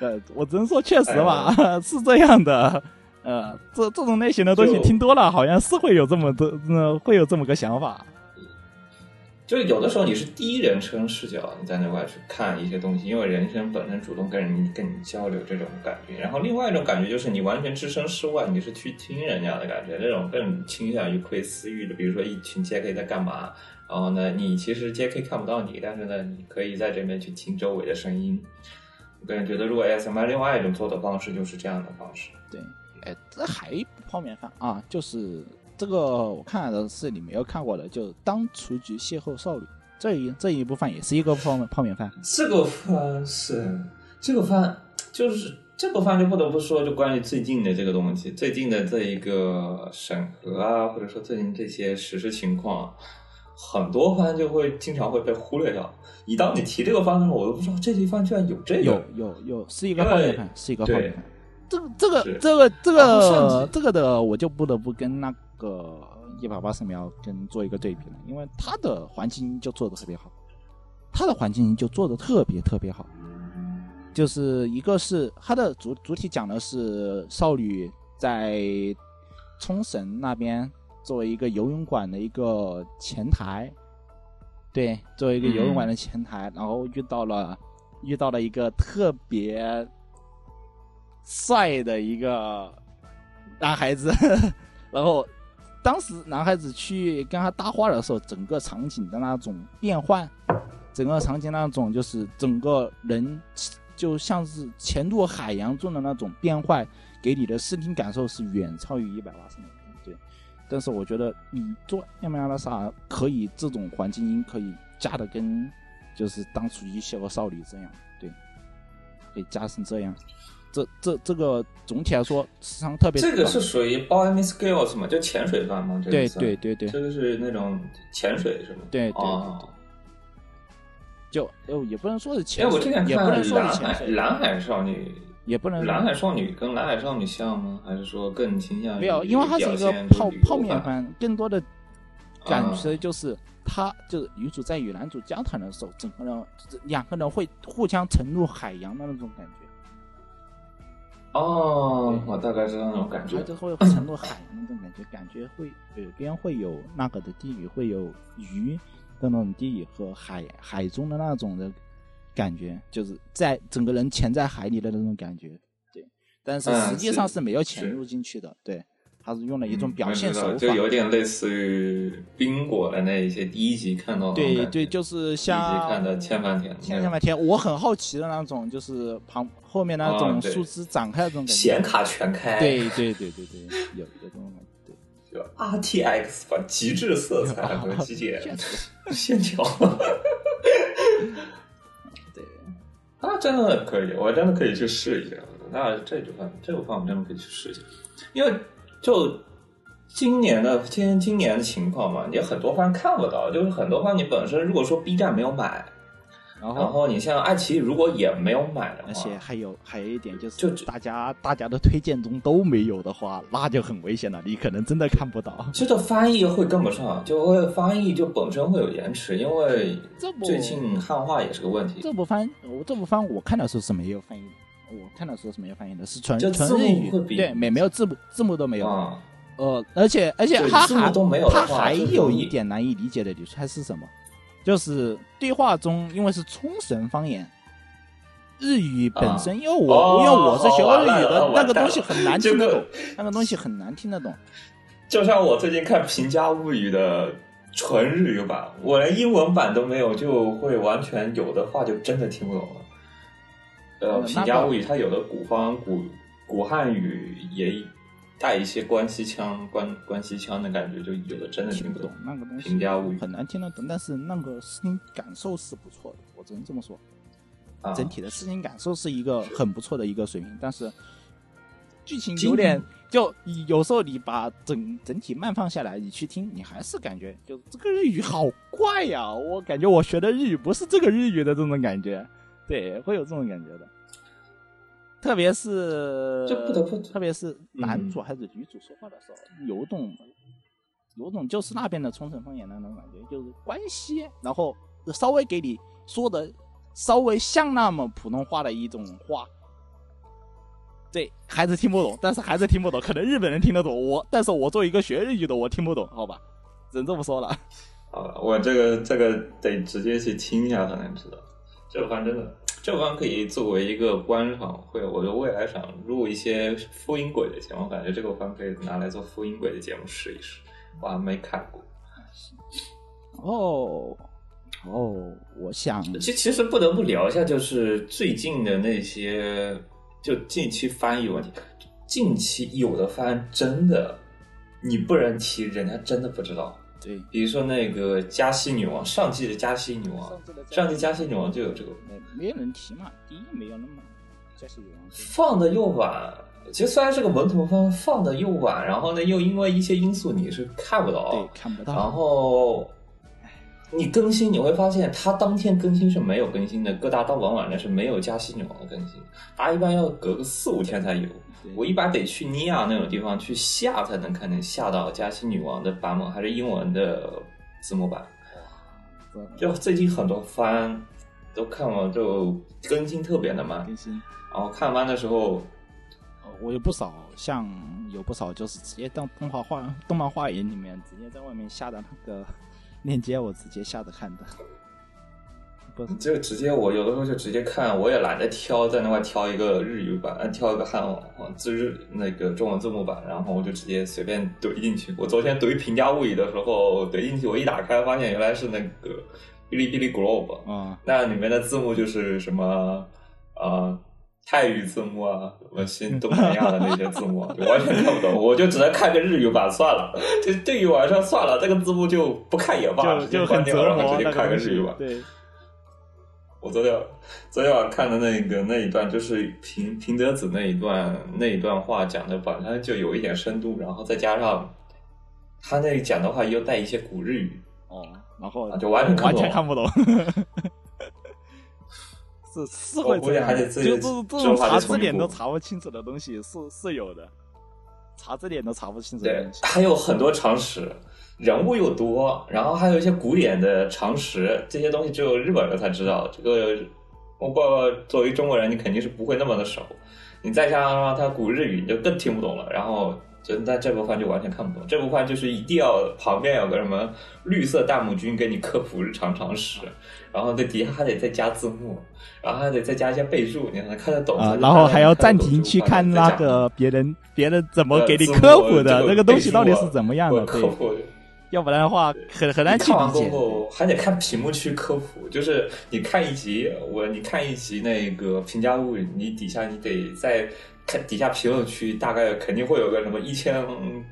呃，我只能说确实吧，是这样的。呃，这这种类型的东西听多了，好像是会有这么多，呃，会有这么个想法。就是有的时候你是第一人称视角，你在那块去看一些东西，因为人生本身主动跟人跟你交流这种感觉。然后另外一种感觉就是你完全置身事外，你是去听人家的感觉，那种更倾向于窥私欲的。比如说一群 JK 在干嘛，然后呢，你其实 JK 看不到你，但是呢，你可以在这边去听周围的声音。我个人觉得，如果 ASMR 另外一种做的方式就是这样的方式。对，哎，这还泡面番啊，就是这个我看的是你没有看过的，就《当雏菊邂逅少女》这一这一部分也是一个泡面泡面番。这个番是这个番，就是这个番就不得不说，就关于最近的这个东西，最近的这一个审核啊，或者说最近这些实施情况，很多番就会经常会被忽略掉。一当你提这个番的时候，我都不知道这一番居然有这有个。有有，是一个泡面番，是一个泡面番。这个这个这个这个这个的，我就不得不跟那个一百八十秒跟做一个对比了，因为它的环境就做的特别好，它的环境就做的特别特别好。就是一个是它的主主体讲的是少女在冲绳那边作为一个游泳馆的一个前台，对，作为一个游泳馆的前台，然后遇到了遇到了一个特别帅的一个男孩子，然后当时男孩子去跟他搭话的时候，整个场景的那种变换，整个场景那种就是整个人就像是潜入海洋中的那种变换，给你的视听感受是远超于一百八十秒。对，但是我觉得你做亚美亚拉萨可以这种环境音可以加的跟就是当初一些个少女这样，对，可以加成这样。这这这个总体来说时长特别这个是属于 Boy m i Skills 嘛，就潜水番吗？这个对对对对这个是那种潜水是吗？对对对哦，就呃也不能说是因潜水，也不能说是潜水，蓝海少女，也不能蓝海少女跟蓝海少女像吗？还是说更倾向于没有，因为它是一个泡泡面番番，更多的感啊觉就是他就是女主在与男主交谈的时候，整个人两个人会互相沉入海洋的那种感觉，哦，我大概知道那种感觉它。就会沉入海洋那种感觉，感觉会耳边会有那个的低语，会有鱼的那种低语和海海中的那种的感觉，就是在整个人潜在海里的那种感觉，对。但是嗯实际上是是没有潜入进去的，对，它是用了一种嗯表现手法，就有点类似于冰果的那一些第一集看到的对对，就是像第一集看的千帆天，千千万天，我很好奇的那种，就是旁后面那种树枝展开的那种感觉。显卡全开，对对对对对，有有这种感觉。对，就 RTX 吧极致色彩和极简 线条，对，那，真的可以，我真的可以去试一下。那这部番，这部番我真的可以去试一下，因为就今年的今今年的情况嘛，你很多番看不到，就是很多番你本身如果说 B 站没有买，然后然后你像爱奇艺如果也没有买的话，而且还有还有一点就是，就大家大家的推荐中都没有的话，那就很危险了，你可能真的看不到。这个翻译会跟不上，就会翻译就本身会有延迟，因为最近汉化也是个问题。这部番，我这部番我看的时候是没有翻译的，我看的时候是没有翻译的，是纯就纯日语对，没没有字幕字幕都没有。啊，呃，而且而且对它还字幕都没有它还有一点难以理解的，你猜是什么？就是对话中，因为是冲绳方言，日语本身，因为我、哦因为我是学过日语的，那个东西很难听得懂，那个东西很难听得懂。就像我最近看《平家物语》的纯日语版，我连英文版都没有，就会完全有的话就真的听不懂了。呃，嗯《平家物语》它有的古方古古汉语也带一些关西腔、关关西腔的感觉，就有的真的听不懂。那个东西平家物语很难听得懂，但是那个视听感受是不错的，我只能这么说。啊，整体的视听感受是一个很不错的一个水平，但是剧情有点就有时候你把整整体慢放下来，你去听，你还是感觉就这个日语好怪呀！我感觉我学的日语不是这个日语的这种感觉，对，会有这种感觉的。特别是就不得不特别是男嗯主还是女主说话的时候，有种有种就是那边的冲绳方言的那种感觉，就是关系，然后稍微给你说的稍微像那么普通话的一种话。对，孩子听不懂，但是孩子听不懂，可能日本人听得懂我，但是我作为一个学日语的，我听不懂，好吧，只能这么说了。好了，我这个这个得直接去听一下才能知道。这番真的，这番可以作为一个观赏会。我觉得未来想录一些复音轨的节目，我感觉这个番可以拿来做复音轨的节目试一试。我还没看过。哦哦，我想其其实不得不聊一下，就是最近的那些，就近期翻译问题。近期有的翻真的，你不能提，人家真的不知道。对，比如说那个加西女王，上季的加西女王，上季加西女王就有这个没没人提嘛，第一没有那么加西女王放的又晚。其实虽然是个文图番，放的又晚，然后呢又因为一些因素你是看不到，对，看不到。然后你更新你会发现，它当天更新是没有更新的，各大盗版网站是没有加西女王的更新，它一般要隔个四五天才有。我一般得去尼亚那种地方去下才能看见下到加西女王的版本，还是英文的字幕版。就最近很多番都看了，就更新特别的慢。更新，然后看完的时候，我有不少，像有不少就是直接到动画画动漫画影里面直接在外面下的那个链接，我直接下着看的。不，就直接我有的时候就直接看，我也懒得挑，在那块挑一个日语版，挑一个汉字日那个中文字幕版，然后我就直接随便怼进去。我昨天怼《平价物语》的时候怼进去，我一打开发现原来是那个哔哩哔哩 Globe，嗯，那里面的字幕就是什么呃泰语字幕啊，什么新东南亚的那些字幕，就完全看不懂，我就只能看个日语版算了。就对于晚上算了，这个字幕就不看也罢，就就很关掉，折磨然后直接看个日语版。对，我昨天昨天晚上看的那个那一段，就是平平德子那一段那一段话讲的本身就有一点深度，然后再加上他那讲的话又带一些古日语，哦，然后啊就完全看不懂完全看不懂。是是会这样的，还得自己就这种这种查字典都查不清楚的东西是是有的，查字典都查不清楚的对东，西。还有很多常识，人物又多，然后还有一些古典的常识，这些东西只有日本人才知道。这个包括作为中国人，你肯定是不会那么的熟。你再加上他古日语，你就更听不懂了。然后就在这部番就完全看不懂。这部番就是一定要旁边有个什么绿色弹幕君给你科普日常常识，然后在底下还得再加字幕，然后还得再加一些备注，你才能看得懂。啊，然后还要暂停去看那个别人别人怎么呃给你科普的这个那个东西到底是怎么样的，科普。要不然的话很很难去看完过理解。后还得看屏幕去科普，就是你看一集，我你看一集那个评价物语，你底下你得在看底下评论区，大概肯定会有个什么一千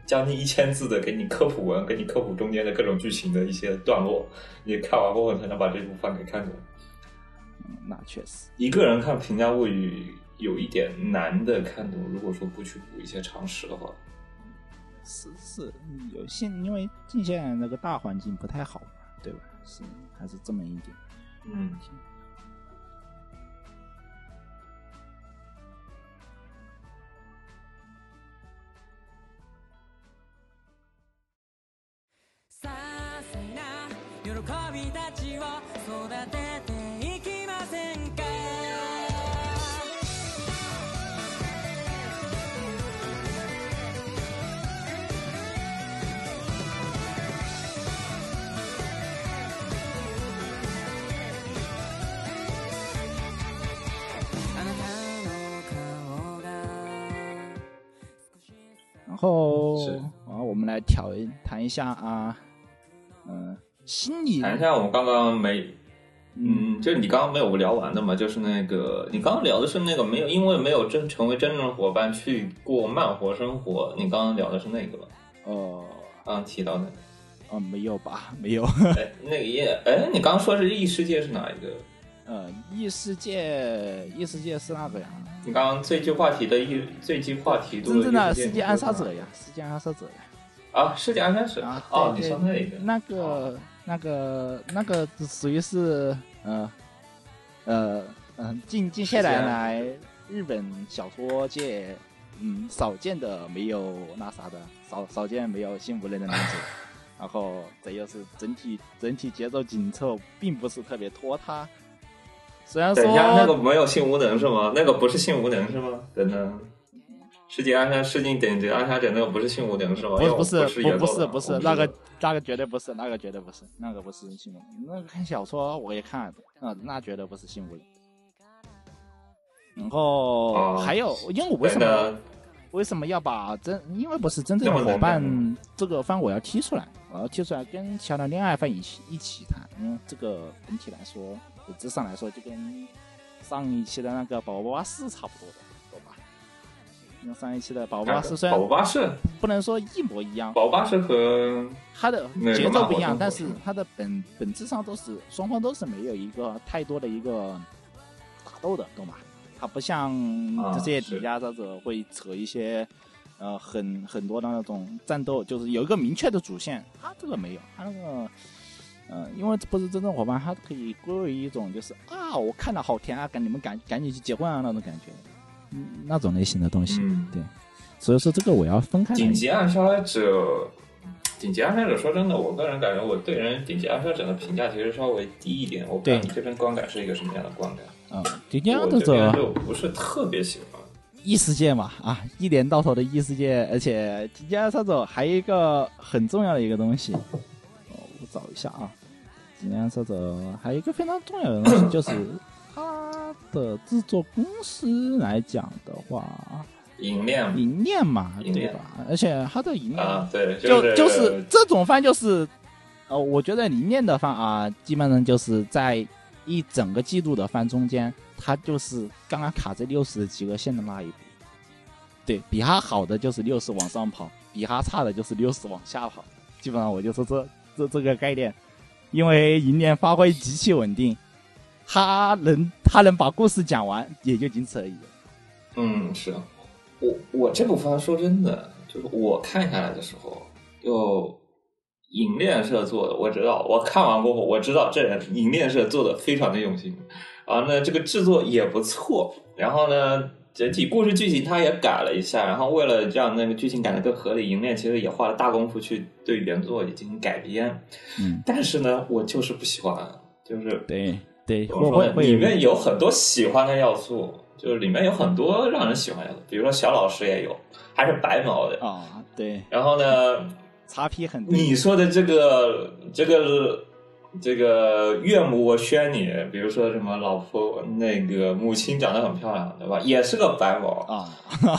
将近一千字的给你科普文，给你科普中间的各种剧情的一些段落，你看完过后才能把这部番给看懂。嗯那确实，一个人看评价物语有一点难的看懂，如果说不去补一些常识的话。是是有现因为近现在那个大环境不太好嘛，对吧？是还是这么一点。嗯，些細な喜びたちを育てて 后是啊，我们来挑一谈一下啊，嗯、心理谈一下我们刚刚没嗯，就你刚刚没有聊完的嘛，就是那个你刚刚聊的是那个没有，因为没有真成为真正的伙伴去过慢活生活，你刚刚聊的是那个吧？呃刚刚提到那个，呃没有吧？没有。哎，那个也，哎，你刚刚说是异世界是哪一个？呃，异世界，异世界是那个呀，你刚刚最具话题的异最具话题度真正的世界暗杀者呀，世界暗杀者呀。啊，世界暗杀者啊，哦，你说那个，那个、那个、那个属于是呃呃嗯，近近些年来日本小说界嗯少见的没有那啥的，少少见没有幸福类的男主。然后这又是整体整体节奏紧凑，并不是特别拖沓。虽然说等一下，那个没有性无能是吗？那个不是性无能是吗？等等，世界暗杀世界顶级暗杀者那个不是性无能是吗？不是不不不是不是那个那个绝对不是那个绝对不是那个不是性无能，那个看小说我也看了，啊，那绝对不是性无能。然后哦还有，因为我为什么为什么要把真？因为不是真正的伙伴这个番我要踢出来，我要踢出来跟其他的恋爱番一起一起谈。因为这个整体来说，本质上来说就跟上一期的那个宝宝巴士差不多的，懂吧？因为上一期的宝宝巴士虽然宝宝巴士，不能说一模一样，宝宝巴士和它的节奏不一样，但是它的本本质上都是双方都是没有一个太多的一个打斗的，懂吧？它不像啊这些是底下者会扯一些呃很很多的那种战斗，就是有一个明确的主线，它这个没有，它那个。呃，因为这不是真正伙伴，他可以归为一种就是啊，我看到好甜啊，赶你们赶赶紧去结婚啊那种感觉，嗯，那种类型的东西，嗯对，所以说这个我要分开来顶级暗杀者。顶级暗杀者，说真的，我个人感觉我对人顶级暗杀者的评价其实稍微低一点。我不知道你这边观感是一个什么样的观感？嗯，顶级暗杀者这边就不是特别喜欢。异世界嘛，啊，一年到头的异世界，而且《极限杀手》还有一个很重要的一个东西，哦，我找一下啊，《极限杀手》还有一个非常重要的东西，就是它的制作公司来讲的话，银链银链嘛，对吧？而且它的银链啊，对，就是就是这种饭就是，呃，我觉得银链的饭啊，基本上就是在一整个季度的饭中间，它就是刚刚卡在六十的及格线的那一步。对比它好的就是六十往上跑，比它差的就是六十往下跑。基本上我就是这这这个概念，因为银链发挥极其稳定，他能他能把故事讲完，也就仅此而已。嗯，是我我这部番说真的，就是我看下来的时候，就银链社做的，我知道，我看完过后，我知道这人银链社做的非常的用心，啊，那这个制作也不错，然后呢，整体故事剧情他也改了一下，然后为了让那个剧情改得更合理，银链其实也花了大功夫去对原作也进行改编，嗯，但是呢，我就是不喜欢，就是对对，怎么说呢？会会会里面有很多喜欢的要素，就是里面有很多让人喜欢的要素，比如说小老师也有，还是白毛的。啊，对，然后呢，擦皮很你说的这个这个这个岳母我宣你，比如说什么老婆那个母亲长得很漂亮，对吧？也是个白毛。啊。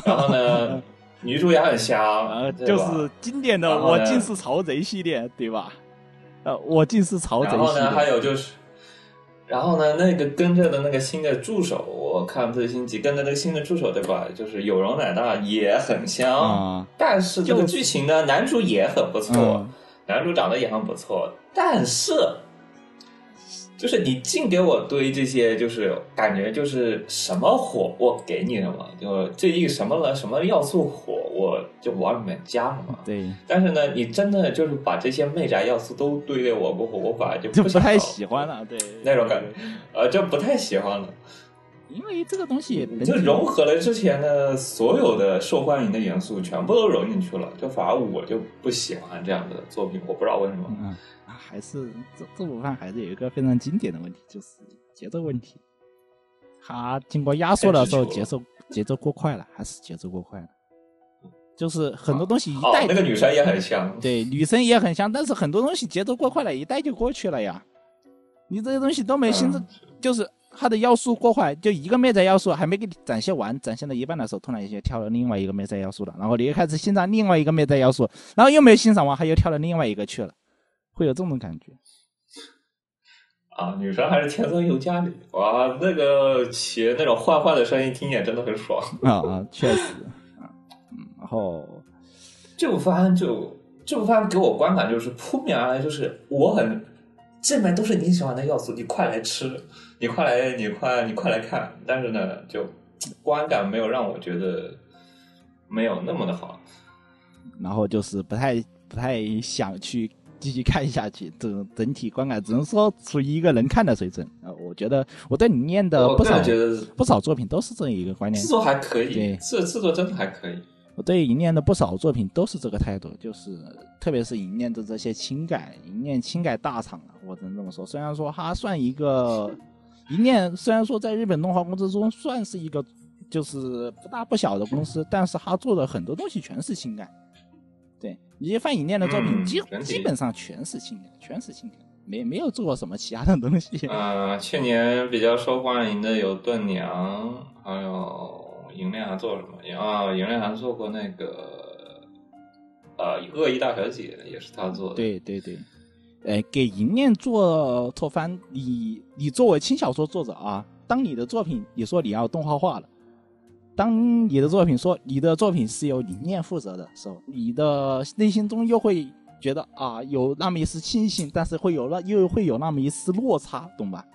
然后呢，女主也很香，就是经典的“我然后呢尽是曹贼”系列，对吧？呃，我竟是曹贼系然后呢，还。有就是，然后呢，那个跟着的那个新的助手，我看最新集跟着那个新的助手，对吧？就是有容乃大也很香，啊，但是这个剧情呢，男主也很不错，嗯男主长得也很不错，但是。就是你净给我堆这些，就是感觉就是什么火我给你了嘛，就这一什么了什么要素火，我就往里面加什么。对，但是呢，你真的就是把这些媚宅要素都堆给我过后，我反而就就不太喜欢了，对那种感觉，呃，就不太喜欢了。因为这个东西就融合了之前的所有的受欢迎的元素，全部都融进去了，就反而我就不喜欢这样的作品，我不知道为什么。还是这这部番还是有一个非常经典的问题，就是节奏问题。它经过压缩的时候，节奏节奏过快了，还是节奏过快了？就是很多东西一哦带，那个女生也很香，对，女生也很像，但是很多东西节奏过快了，一带就过去了呀。你这些东西都没心思，嗯就是它的要素过快，就一个妹仔要素还没给你展现完，展现到一半的时候，突然一下跳了另外一个妹仔要素了，然后你又开始欣赏另外一个妹仔要素，然后又没有欣赏完，他又跳了另外一个去了，会有这种感觉。啊，女生还是天生尤加里，哇，那个起那种坏坏的声音听起来真的很爽。啊啊，确实啊，嗯，然后 这部番就这部番给我观感就是扑面而来，就是我很这边都是你喜欢的要素，你快来吃，你快来，你快你快来看。但是呢，就观感没有让我觉得没有那么的好。然后就是不太不太想去继续看下去，这种整体观感只能说处于一个能看的水准啊、我觉得我对你念的不少觉得不少作品都是这样一个观念制，作还可以对，制制作真的还可以。我对银念的不少作品都是这个态度，就是特别是银念的这些情感，银念情感大厂啊，我只能这么说。虽然说它算一个银念，虽然说在日本动画公司中算是一个就是不大不小的公司，但是他做的很多东西全是轻改。对，你去翻银念的作品，嗯基基本上全是轻改，全是轻改，没没有做过什么其他的东西。呃，去年比较受欢迎的有盾娘，还有银链还做什么？啊，银链还做过那个呃《恶意大小姐》，也是他做的。，对对对，呃，给银念做拓翻，你你作为轻小说作者啊，当你的作品你说你要动画化了，当你的作品说你的作品是由理念负责的时候，你的内心中又会觉得啊，有那么一丝庆幸，但是会有那又会有那么一丝落差，懂吧？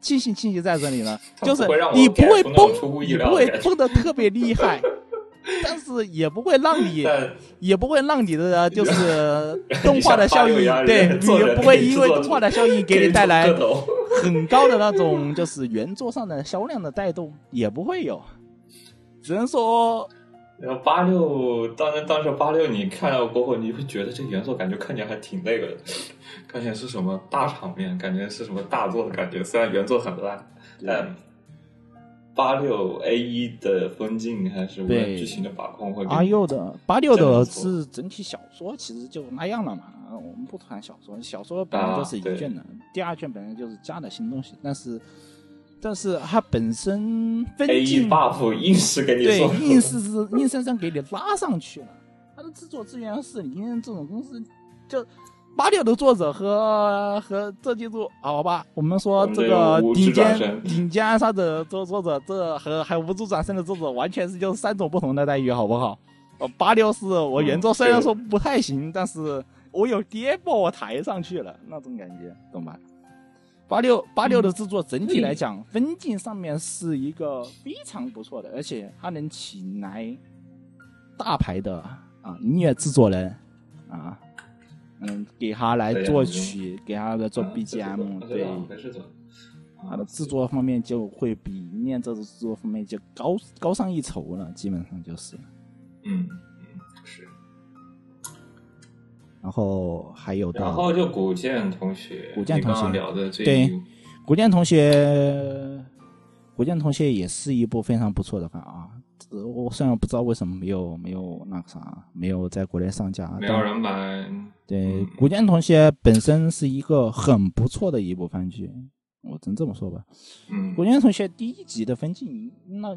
庆幸庆幸在这里呢，就是你不会崩你不会崩的特别厉害，但是也不会让你 也不会让你的就是动画的效应你想发，对，你也不会因为动画的效益给你带来。很高的那种就是原作上的销量的带动，也不会有，只能说然后八六，当然当时八六你看到过后，你会觉得这原作感觉看起来还挺那个的，看起来是什么大场面，感觉是什么大作的感觉。虽然原作很烂，但八六 A 一的分镜还是对剧情的把控会比阿佑的八六的是整体小说其实就那样了嘛。我们不谈小说，小说本来就是一卷的，第二卷本来就是加了新东西，但是但是它本身分镜 buff 硬是给你对，硬是是硬生生给你拉上去了。它的制作资源是你这种公司，就八六的作者和和这记住好吧，我们说这个顶尖顶尖杀的作作者，这和还有无助转身的作者，完全是就是三种不同的待遇，好不好？呃，八六是我原作嗯虽然说不太行，但是我有爹把我抬上去了，那种感觉，懂吧？八六八六的制作整体来讲，分镜上面是一个非常不错的，而且它能请来大牌的啊音乐制作人啊，嗯，给他来作曲，给他来做 BGM，对，没事做。它的制作方面就会比念这个制作方面就高高上一筹了，基本上就是。嗯。然后还有然后就古剑同学，古剑同学聊的最对古剑同学，古剑同学也是一部非常不错的番啊。呃我虽然不知道为什么没有没有那个啥，没有在国内上架，但没有人买，对嗯古剑同学本身是一个很不错的一部番剧，我只能这么说吧。嗯古剑同学第一集的分镜，那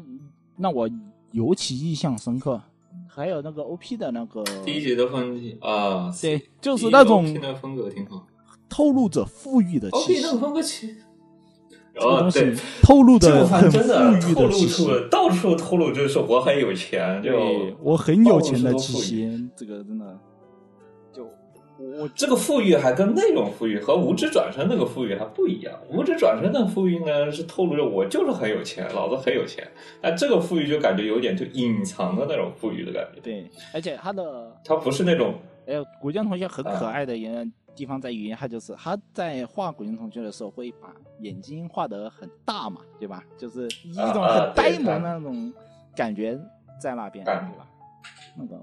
那我尤其印象深刻。还有那个 OP 的那个，第一集的风景啊，对，就是那种 OP 那风格挺好。透露着富裕的气 OP 息那。个风格其 这个东西哦对，透露这个着很富番真的裕透露的气息到处透露就是我很有钱，就对我很有钱的气息，这个真的就我这个富裕还跟那种富裕和无知转身那个富裕还不一样。无知转身的富裕呢，是透露着我就是很有钱，老子很有钱。但这个富裕就感觉有点就隐藏的那种富裕的感觉，对，而且他的他不是那种哎，古剑同学很可啊爱的一个地方在于，他就是他在画古剑同学的时候会把眼睛画得很大嘛，对吧？就是一种很呆萌的那种感觉在那边，对感吧？那个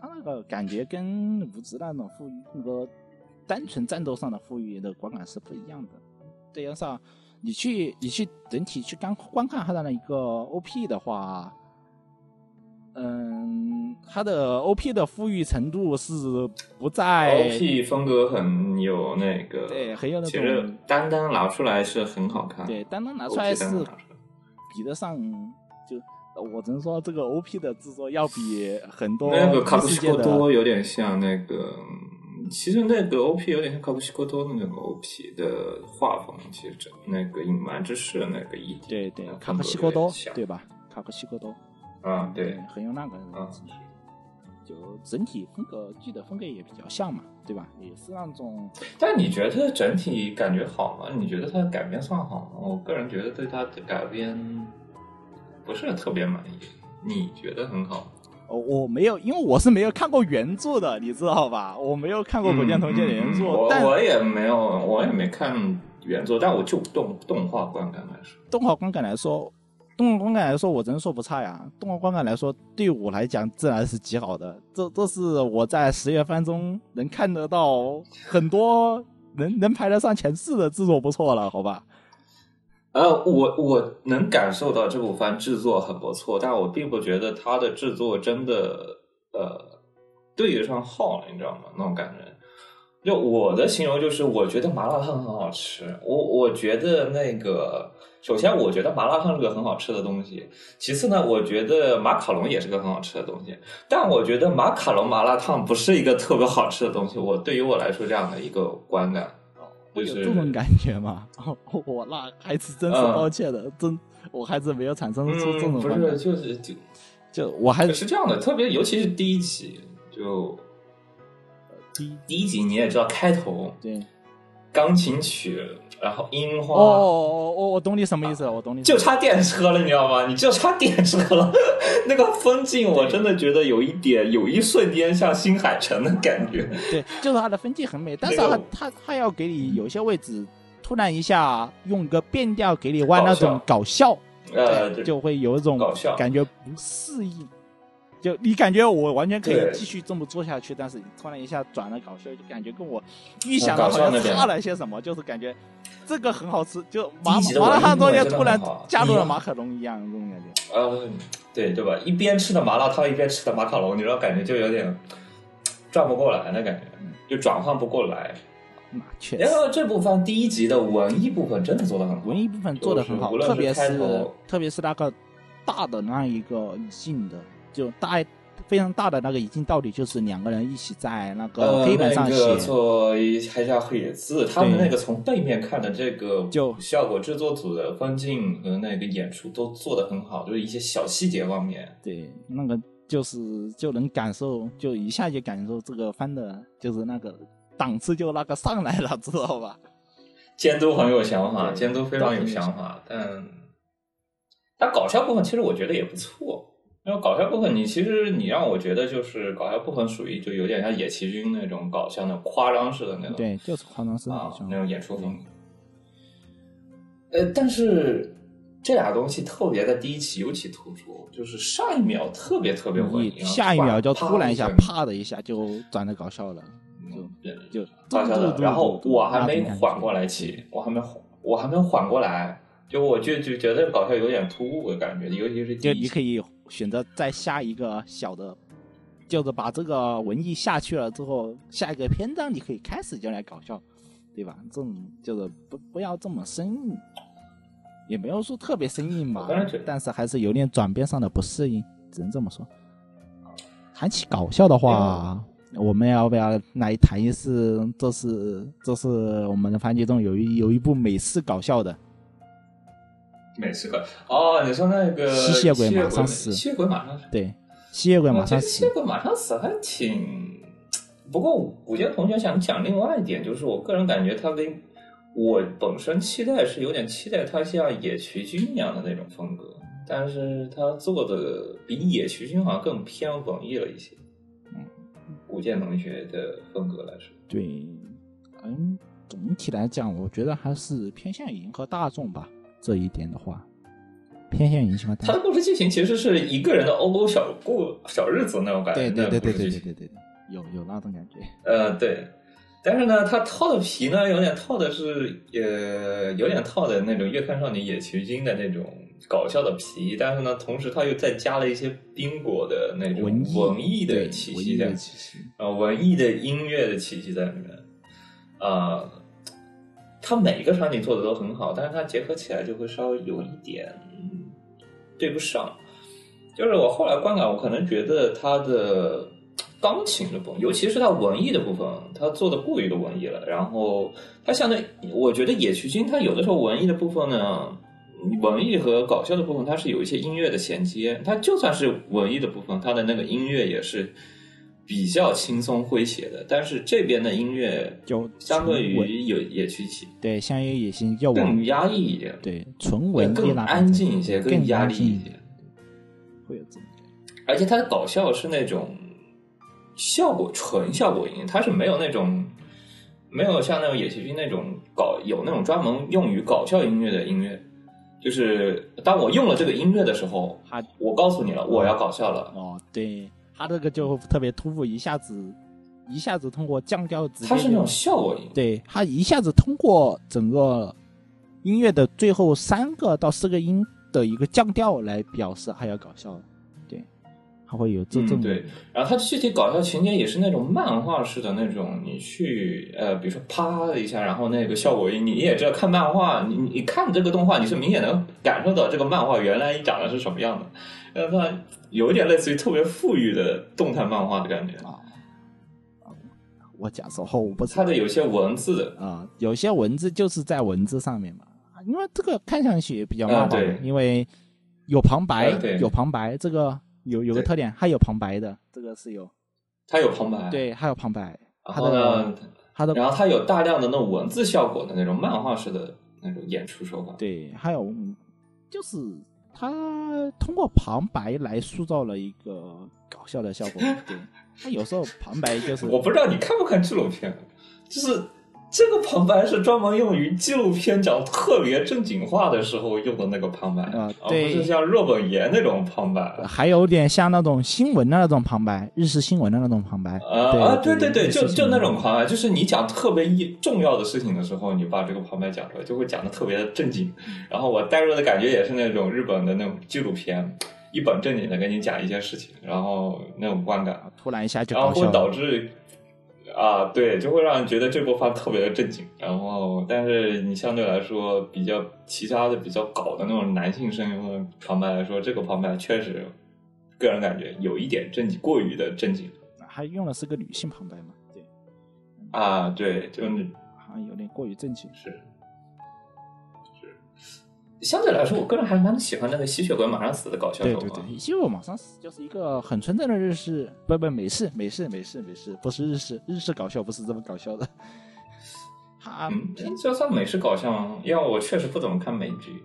他那个感觉跟无知那种富裕，那个单纯战斗上的富裕的观感是不一样的。再加上你去你去整体去观观看他的那一个 OP 的话，嗯，他的 OP 的富裕程度是不在 OP 风格很有那个，哎对很有那其实种单单拿出来是很好看，对，单单拿出来是比得上，就呃我只能说这个 OP 的制作要比很多那个卡布西科多有点像那个，嗯其实那个 OP 有点像卡布西科多的那个 OP 的画风，其实整那个隐瞒之事的那个一点，对对，卡风格克西科多对吧？卡布西科多啊，对，很有那个啊就整体风格剧的风格也比较像嘛，对吧？也是那种但你觉得整体感觉好吗？你觉得它的改编算好吗？我个人觉得对它的改编不是特别满意。你觉得很好？哦，我没有，因为我是没有看过原著的，你知道吧？我没有看过古剑同学的原著，但我也没有，我也没看原作，但我就动动画观感来说，动画观感来说，动画观感来说，我只能说不差呀。动画观感来说，对我来讲自然是极好的。这这是我在十月番中能看得到很多能能排得上前四的制作不错了，好吧？呃，我我能感受到这部番制作很不错，但我并不觉得它的制作真的呃对得上号了，你知道吗？那种感觉。就我的形容就是，我觉得麻辣烫很好吃。我我觉得那个，首先我觉得麻辣烫是个很好吃的东西，其次呢，我觉得马卡龙也是个很好吃的东西。但我觉得马卡龙麻辣烫不是一个特别好吃的东西。我对于我来说这样的一个观感，会有这种感觉吗？哦，我那还是真是嗯抱歉的，真我还是没有产生出这嗯，不种观感。是，就是就就我还是这样的，特别尤其是第一集，就第一第一集你也知道开头对钢琴曲，然后樱花，哦哦哦哦，我懂你什么意思了，我懂你就差电车了，你知道吗？你就差电车了，那个风景我真的觉得有一点，有一瞬间像新海诚的感觉。对，就是它的风景很美，但是它它它要给你有些位置突然一下用一个变调给你玩那种搞笑，呃，就会有一种搞笑感觉不适应。就你感觉我完全可以继续这么做下去，但是你突然一下转了搞笑，就感觉跟我预想的好像差了些什么，就是感觉这个很好吃，就麻麻辣烫中间突然加入了马卡龙一样这种感觉。呃，对对吧？一边吃的麻辣烫，一边吃的马卡龙，你知道感觉就有点转不过来的感觉，就转换不过来。那确实然，后这部分第一集的文艺部分真的做的很好，文艺部分做的很好，特别是特别是那个大的那一个性的，就大非常大的那个一镜，到底就是两个人一起在那个呃，黑板上写，那个做还加黑字，他们那个从背面看的这个就效果制作组的分镜和那个演出都做得很好，就是一些小细节方面。对，那个就是就能感受，就一下就感受这个番的，就是那个档次就那个上来了，知道吧？监督很有想法，监督非常有想法，但但搞笑部分其实我觉得也不错。因为搞笑部分，你其实你让我觉得就是搞笑部分属于就有点像野崎君那种搞笑的夸张式的那种，对，就是夸张式啊那种演出风格。呃，但是这俩东西特别在第一期尤其突出，就是上一秒特别特别文艺，你下一秒就突然一下啪啪的一下就转的搞笑了，就对就搞笑的。嘟嘟嘟然后我还没缓过来气，我还没缓，我还没缓过来，就我就就觉得搞笑有点突兀的感觉，尤其是第一期。就你可以选择再下一个小的，就是把这个文艺下去了之后，下一个篇章你可以开始就来搞笑，对吧？这种就是不不要这么生硬，也没有说特别生硬吧但是还是有点转变上的不适应，只能这么说。谈起搞笑的话，我们要不要来谈一次？这是这是我们的番剧中有一有一部美式搞笑的，美式搞哦，你说那个吸血鬼马马上死吸血鬼马上死，对，吸血鬼马上死吸血。鬼马上死还挺。不过古剑同学想讲另外一点，就是我个人感觉他跟我本身期待是有点期待他像野崎君一样的那种风格，但是他做的比野崎君好像更偏文艺了一些。嗯，古剑同学的风格来说，对，嗯，总体来讲，我觉得还是偏向迎合大众吧。这一点的话，偏向迎合大众。他的故事剧情其实是一个人的欧欧小过小日子那种感觉。对对对对对对对对对，有有那种感觉。呃，对，但是呢，他套的皮呢，有点套的是，呃，有点套的那种月刊少女野崎君的那种搞笑的皮，但是呢，同时他又再加了一些冰果的那种文艺的气息在里面，的气息，呃，文艺的音乐的气息在里面，啊、他每一个场景做的都很好，但是它结合起来就会稍微有一点对不上。就是我后来观感，我可能觉得他的钢琴的部分，尤其是他文艺的部分，他做的过于的文艺了。然后他相对，我觉得野区君他有的时候文艺的部分呢，文艺和搞笑的部分，它是有一些音乐的衔接。它就算是文艺的部分，它的那个音乐也是比较轻松诙谐的。但是这边的音乐就相对于有野崎君对，相对于野心要更压抑一点，对纯文更安静一些，更压安静力一点。会有这么。而且它的搞笑是那种效果纯效果音，它是没有那种没有像那种野崎君那种搞有那种专门用于搞笑音乐的音乐，就是当我用了这个音乐的时候，我告诉你了，我要搞笑了。哦，对他这个就特别突兀，一下子一下子通过降调直接就它是那种效果音，对他一下子通过整个音乐的最后三个到四个音的一个降调来表示还要搞笑，对，他会有这嗯种、对，然后它具体搞笑情节也是那种漫画式的那种，你去呃，比如说啪的一下，然后那个效果音，你也知道看漫画，你你看这个动画，你是明显能感受到这个漫画原来长的是什么样的，呃，它有一点类似于特别富裕的动态漫画的感觉，啊。我假设后我不知它的有些文字，啊、有些文字就是在文字上面嘛，因为这个看上去也比较漫画因为有旁白，有旁白，这个有有个特点，它有旁白的，这个是有，它有旁白，，对，它有旁白，然它后呢的，它的然后它有大量的那种文字效果的那种漫画式的那种演出手法，对，还有就是它通过旁白来塑造了一个搞笑的效果。对，它有时候旁白就是我不知道你看不看纪录片，就是这个旁白是专门用于纪录片讲特别正经话的时候用的那个旁白，啊而不是像若本言那种旁白。还有点像那种新闻的那种旁白，日式新闻的那种旁白。对啊啊，对对对，就就那种旁白，就是你讲特别一重要的事情的时候，你把这个旁白讲出来，就会讲的特别的正经。嗯然后我带入的感觉也是那种日本的那种纪录片，一本正经的跟你讲一些事情，然后那种观感。突然一下就然后会。导致啊，对，就会让人觉得这部番特别的正经。然后，但是你相对来说比较其他的比较搞的那种男性声音的旁白来说，这个旁白确实个人感觉有一点正经，过于的正经还用的是个女性旁白嘛？对，啊。对，就是好像有点过于正经。是是。相对来说，我个人还蛮喜欢那个吸血鬼马上死的搞笑手法。对对对，吸血鬼马上死就是一个很纯正的日式，不不美式美式美式美式，不是日式日式搞笑，不是这么搞笑的。他嗯，这算美式搞笑吗？因为我确实不怎么看美剧，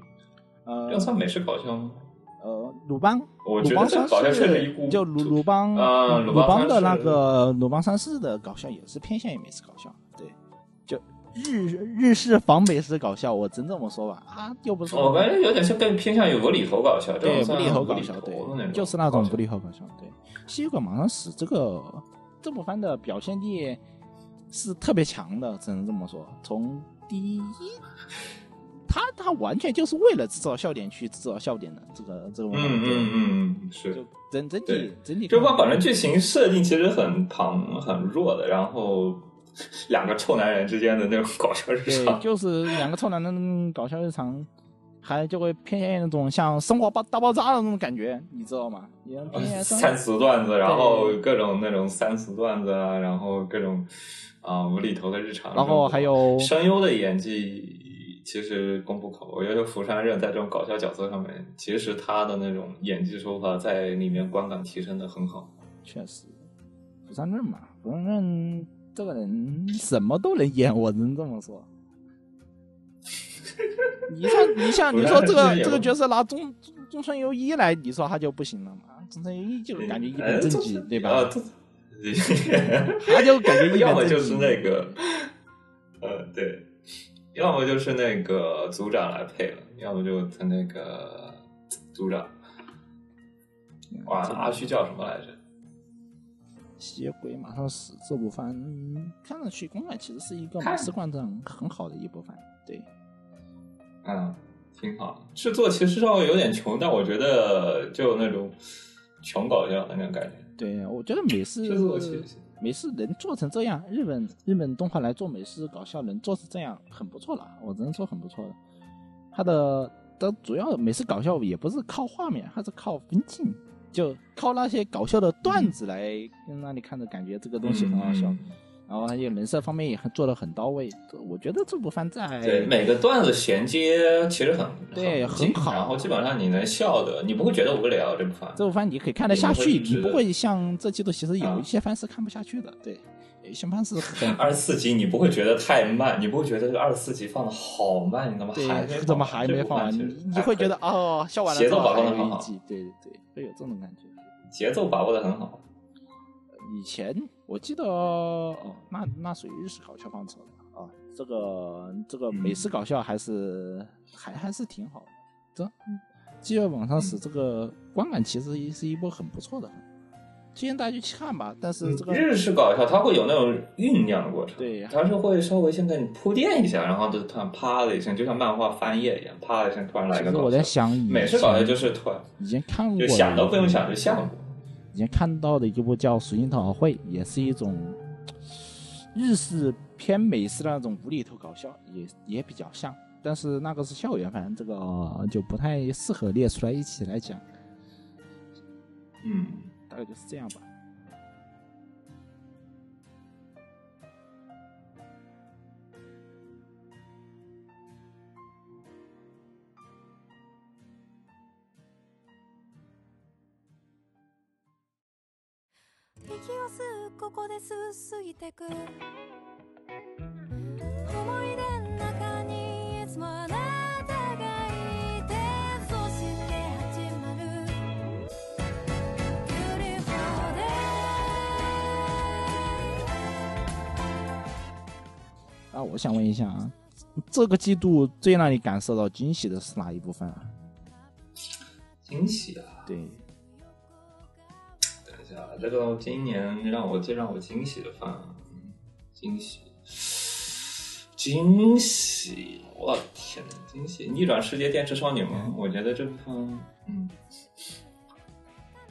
呃这算美式搞笑吗？呃，鲁邦，我觉得搞笑确实一世股就鲁鲁邦鲁啊鲁邦邦的那个鲁邦三世的搞笑也是偏向于美式搞笑，日日式防美式搞笑，我真这么说吧，啊，又不是我感觉有点像更偏向于无厘头搞笑，对无厘头搞笑，对就是那种无厘头搞笑，对。吸血鬼马上死这个这部番的表现力是特别强的，只能这么说。从第一，他他完全就是为了制造笑点去制造笑点的，这个这个嗯嗯嗯嗯，是就。整整体整体这部看番本身剧情设定其实很庞很弱的，然后 两个臭男人之间的那种搞笑日对，常，就是两个臭男人搞笑日常，还就会偏向于那种像生活爆大爆炸的那种感觉，你知道吗？也偏向三词段子，然后各种那种三词段子啊，然后各种啊、无厘头的日常，然后还有声优的演技。其实功不可没，我觉得福山润在这种搞笑角色上面，其实他的那种演技手法在里面观感提升的很好。确实，福山润嘛，福山润这个人什么都能演，我只能这么说。你像你像你说这个这个角色拿中中中村优一来，你说他就不行了嘛？中村优一就感觉一本正经，对吧？他就感觉一 要么。就是那个，呃，对，要么就是那个组长来配了，要么就他那个组长，哇，这阿虚叫什么来着？吸血鬼马上死这部番，嗯看上去宫外其实是一个看美式观众很好的一部番，对。嗯，挺好。制作其实稍微有点穷，但我觉得就那种穷搞笑的那种感觉。对，我觉得美式制作其实美式能做成这样，日本日本动画来做美式搞笑能做成这样，很不错了，我只能说很不错了。它的的主要美式搞笑也不是靠画面，它是靠分镜，就靠那些搞笑的段子来让你看着感觉这个东西很好笑。嗯。然后还有人设方面也很做的很到位，我觉得这部番在对每个段子衔接其实很对很很好。然后基本上你能笑的，你不会觉得无聊这部番。这部番你可以看得下去，你不会像这季度其实有啊一些番是看不下去的，对，有一些番是很二十四集你不会觉得太慢，你不会觉得这个二十四集放的好慢，你怎么还没，怎么还没放完？你会觉得哦，笑完了节奏把握的很好对对对，会有这种感觉。节奏把握的很好。以前我记得哦，那那属于日式搞笑范畴了啊。这个这个美式搞笑还是、还还是挺好的。这《饥饿网上死》这个观感其实是一波很不错的，推荐大家去看吧。但是这个、嗯日式搞笑，它会有那种酝酿的过程，对它是会稍微先给你铺垫一下，然后就突然啪的一声，就像漫画翻页一样，啪的一声突然来个搞笑。在想美式搞笑就是突然以前看过，就想都不用想就像过。以前看到的一部叫《属性讨好会》，也是一种日式偏美式的那种无厘头搞笑，也也比较像。但是那个是校园反正，这个呃就不太适合列出来一起来讲，嗯，大概就是这样吧。息を吸うここで進すぎてく啊，我想问一下啊，这个季度最让你感受到惊喜的是哪一部分啊？惊喜啊！对，等一下，这个今年让我最让我惊喜的番，嗯惊喜，惊喜！我天呐，惊喜！逆转世界电池少女吗？我觉得这部番，嗯，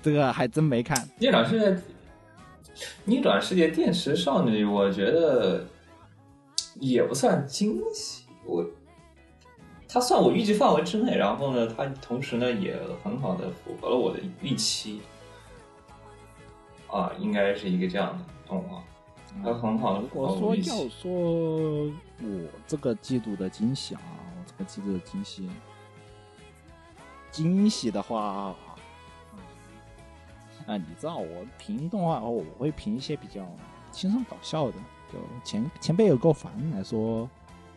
这个还真没看。逆转世界，逆转世界电池少女，我觉得也不算惊喜，我它算我预计范围之内，然后呢，它同时呢也很好的符合了我的预期，啊，应该是一个这样的动画，它很好的如符合果说要我预期。说我这个季度的惊喜啊，我这个季度的惊喜，惊喜的话，啊，你知道我评动画，我会评一些比较轻松搞笑的，就前前辈有够烦来说，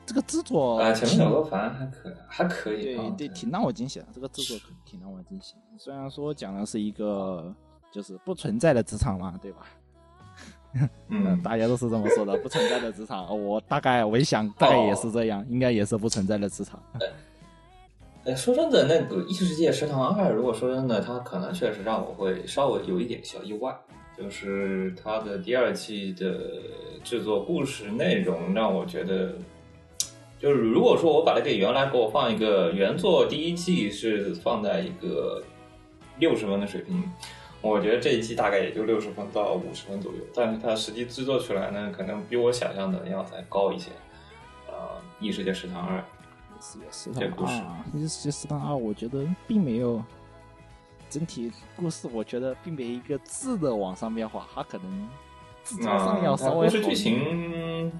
这个制作啊，前面挺有个烦还可还可以对啊，对，挺让我惊喜的。这个制作可挺让我惊喜。虽然说讲的是一个就是不存在的职场嘛，对吧？嗯，大家都是这么说的，不存在的职场。我大概我一想，大概也是这样，应该也是不存在的职场。哎，说真的，那个《异世界食堂二》，如果说真的，它可能确实让我会稍微有一点小意外，就是它的第二季的制作故事内容让我觉得，就是如果说我把它给原来给我放一个原作第一季是放在一个六十分的水平，我觉得这一季大概也就六十分到五十分左右，但是它实际制作出来呢，可能比我想象的要再高一些。呃，《异世界食堂二》是食堂这故事二，其实食堂二，我觉得并没有整体故事，我觉得并没一个质的往上变化，它可能制作上要稍微故事剧情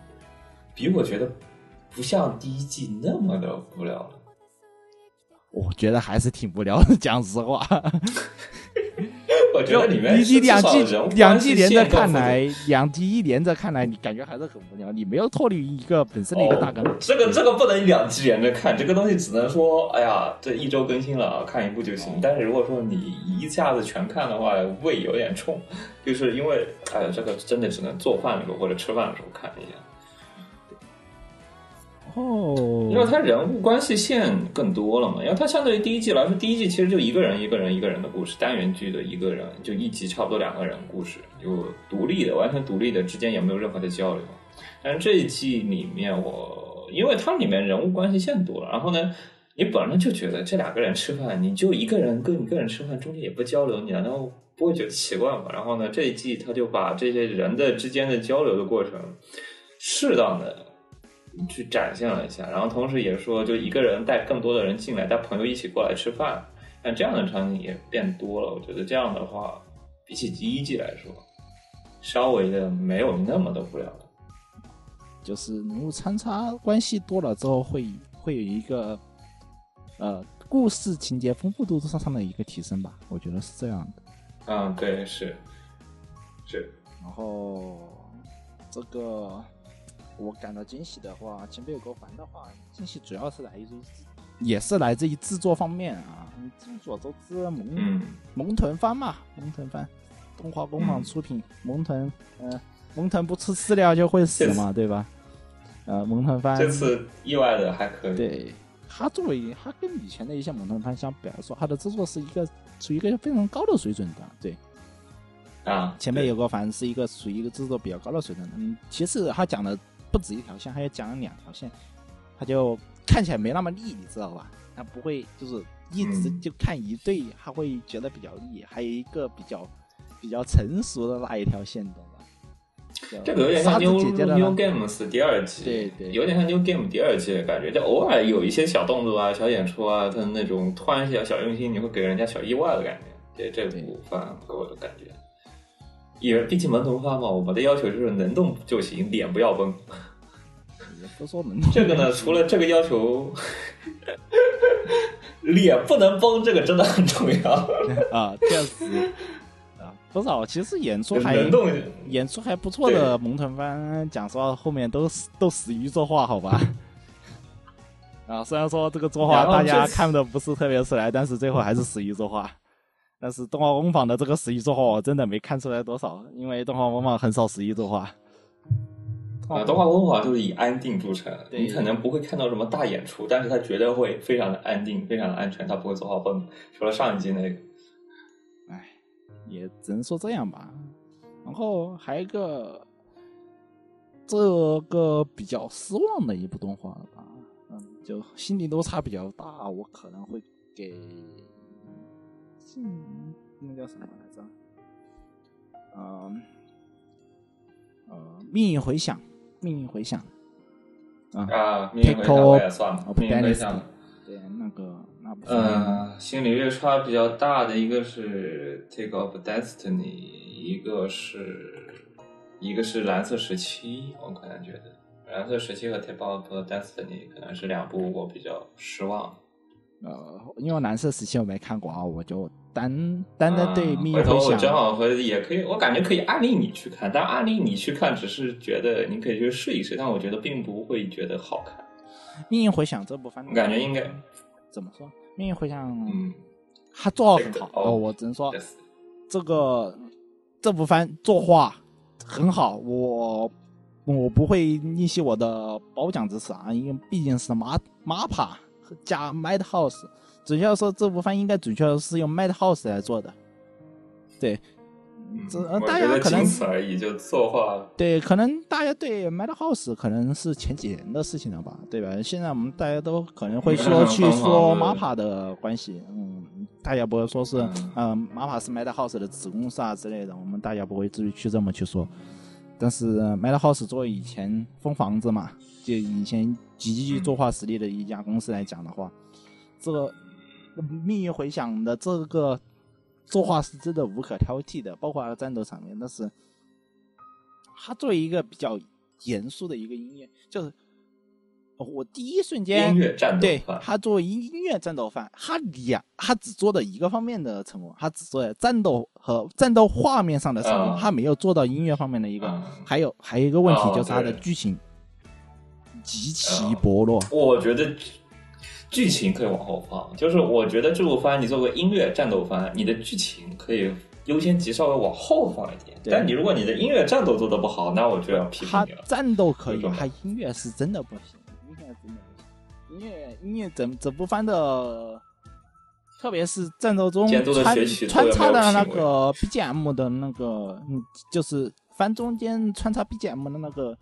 比我觉得不像第一季那么的无聊了。我觉得还是挺无聊的，讲实话。我觉得里面你你两季两季连着看来，两季一连着看来，你感觉还是很无聊。你没有脱离一个本身的一个大纲。哦这个这个不能两季连着看，这个东西只能说，哎呀，这一周更新了，看一部就行。但是如果说你一下子全看的话，胃有点冲，就是因为，哎呀，这个真的只能做饭的时候或者吃饭的时候看一下。哦，因为它人物关系线更多了嘛，因为它相对于第一季来说，第一季其实就一个人一个人一个人的故事，单元剧的一个人，就一集差不多两个人故事，就独立的，完全独立的，之间也没有任何的交流。但是这一季里面我，因为它里面人物关系线多了，然后呢，你本来就觉得这两个人吃饭，你就一个人跟一个人吃饭，中间也不交流，你难道不会觉得奇怪吗？然后呢，这一季他就把这些人的之间的交流的过程，适当的去展现了一下，然后同时也说，就一个人带更多的人进来，带朋友一起过来吃饭，但这样的场景也变多了。我觉得这样的话，比起第一季来说，稍微的没有那么的无聊了。就是人物参差关系多了之后会，会有一个呃故事情节丰富度上上的一个提升吧，我觉得是这样的。嗯，对，是是，然后这个我感到惊喜的话，前辈有个环的话，惊喜主要是来自于也是来自于制作方面啊。众所周知，蒙、嗯蒙豚番嘛，蒙豚番，动画工坊出品，萌豚，呃，蒙豚不吃饲料就会死嘛，对吧？呃，蒙豚番这次意外的还可以。对，它作为它跟以前的一些萌童番相比来说，它的制作是一个处于一个非常高的水准的。对，啊，前面有个反正是一个属于一个制作比较高的水准的。嗯，其实他讲的不止一条线，还有讲了两条线，他就看起来没那么腻，你知道吧？他不会就是一直嗯就看一对，他会觉得比较腻。还有一个比较比较成熟的那一条线，懂吧？这个有点像 New New 那 Games 第二季，对对有点像 New Game 第二季的感觉，就偶尔有一些小动作啊、小演出啊，他那种突然小小用心，你会给人家小意外的感觉。这这部番给我的感觉，也毕竟门童番嘛，我们的要求就是能动就行，脸不要崩。这个呢，除了这个要求，脸不能崩，这个真的很重要。啊，确实啊，不少其实演出还能动，演出还不错的蒙豚番，讲实话后面都死都死于作画，好吧？啊，虽然说这个作画大家看的不是特别出来，但是最后还是死于作画。但是动画工坊的这个十一作画，我真的没看出来多少，因为动画工坊很少十一作画。啊，动画工坊就是以安定著称，你可能不会看到什么大演出，但是它绝对会非常的安定，非常的安全，它不会做画崩。除了上一季那个，唉，也只能说这样吧。然后还有一个，这个比较失望的一部动画吧，嗯，就心理落差比较大，我可能会给，嗯，那叫什么来着？嗯，呃，命运回响，命运回响，啊，啊，命运回响我也算了命运回响。对，那个那部呃，心理落差比较大的一个是《Take of Destiny》，一个是一个是蓝色时期，我可能觉得。蓝色时期和《Take of Destiny》可能是两部我比较失望。的。呃，因为蓝色时期我没看过啊，我就单单单对嗯命运回头我正，好和也可以，我感觉可以安利你去看，但安利你去看只是觉得你可以去试一试，但我觉得并不会觉得好看。命运回响这部番，我感觉应该，怎么说？命运回响，嗯，他做的很好，哦我只能说这个这部番作画很好，我我不会吝惜我的褒奖之词啊，因为毕竟是马马帕加 Madhouse，准确的说，这部番应该准确的是用 Madhouse 来做的。对，这呃大家可能仅此而已，就策划对，可能大家对 Madhouse 可能是前几年的事情了吧，对吧？现在我们大家都可能会说去说 MAPA 的关系，嗯，大家不会说是嗯嗯 MAPA 是 Madhouse 的子公司啊之类的，我们大家不会至于去这么去说。但是 Madhouse 作为以前封房子嘛，就以前极具作画实力的一家公司来讲的话，这个命运回响的这个作画是真的无可挑剔的，包括它的战斗场面。但是它作为一个比较严肃的一个音乐，就是哦我第一瞬间音乐战斗对番它作为音乐战斗番，它两它只做的一个方面的成功，它只做了战斗和战斗画面上的成功，嗯没有做到音乐方面的一个。嗯还有还有一个问题哦就是它的剧情极其嗯薄弱。我觉得剧剧情可以往后放，就是我觉得这部番你作为音乐战斗番，你的剧情可以优先级稍微往后放一点。但你如果你的音乐战斗做的不好，那我就要批评它你了。战斗可以为什，么它音乐是真的不行，音乐真的不行。音乐音乐整整部番的，特别是战斗中穿穿插的那个 BGM 的那个，嗯，就是番中间穿插 BGM 的那个，呃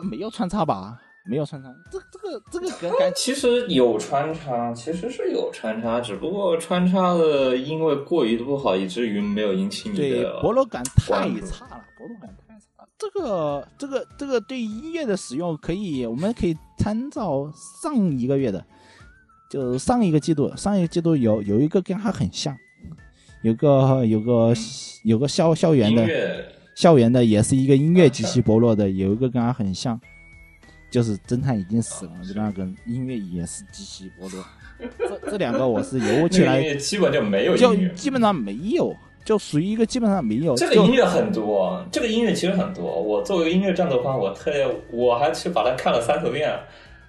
没有穿插吧？没有穿插，这这个这个感感其实有穿插，其实是有穿插，只不过穿插的因为过于的不好，以至于没有引起你对的薄弱感太差了，薄弱感太差了。这个这个这个对音乐的使用可以，我们可以参照上一个月的，就上一个季度，上一个季度有有一个跟它很像，有个有个有个校校园的校园的，也是一个音乐极其薄弱的，有一个跟他很像，就是侦探已经死了，就那个音乐也是极其薄弱。这这两个我是游起来基本就没有就。基本上没有，就属于一个基本上没有。这个音乐很多，这个音乐其实很多。我作为音乐战斗番，我特我还去把它看了三四遍，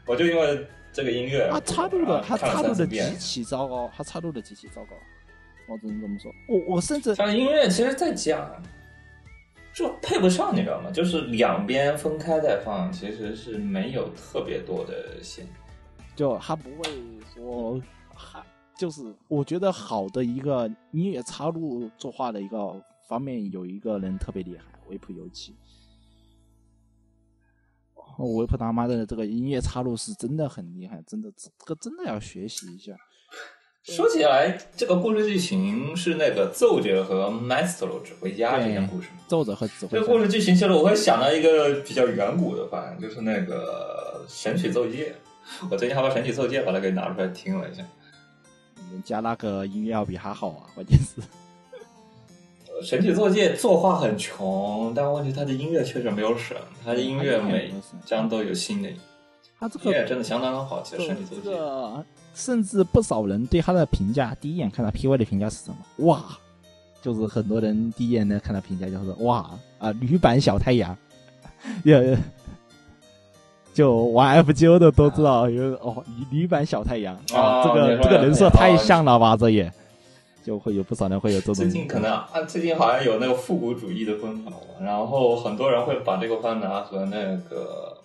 我就因为这个音乐，他插入的，他插入的极。其糟糕，他插入的极其糟糕。我只能这么说。我我甚至它的音乐其实在讲，就配不上，你知道吗？就是两边分开在放，其实是没有特别多的线。就他不会说，还就是我觉得好的一个音乐插入作画的一个方面，有一个人特别厉害，维普尤其。维普他妈的这个音乐插入是真的很厉害，真的这个真的要学习一下。说起来，这个故事剧情是那个奏者和 Maestro 指挥家之间故事。奏者和指挥这个故事剧情其实我会想到一个比较远古的吧，就是那个《神曲奏界》。我最近还把《神曲奏界》把它给拿出来听了一下。人家那个音乐要比他好啊，关键是。《神曲奏界》作画很穷，但问题它的音乐确实没有省，它的音乐每张都有新的音他这个乐，真的相当好。其实《神曲奏这界》个，甚至不少人对他的评价，第一眼看他 PV 的评价是什么？哇，就是很多人第一眼呢看他评价就是哇啊，女版小太阳，也就玩 FGO 的都知道有哦，女女版小太阳。啊，这哦个这个人设太像了吧，这也。就会有不少人会有这种最近可能啊，最近好像有那个复古主义的风潮，然后很多人会把这个番拿和那个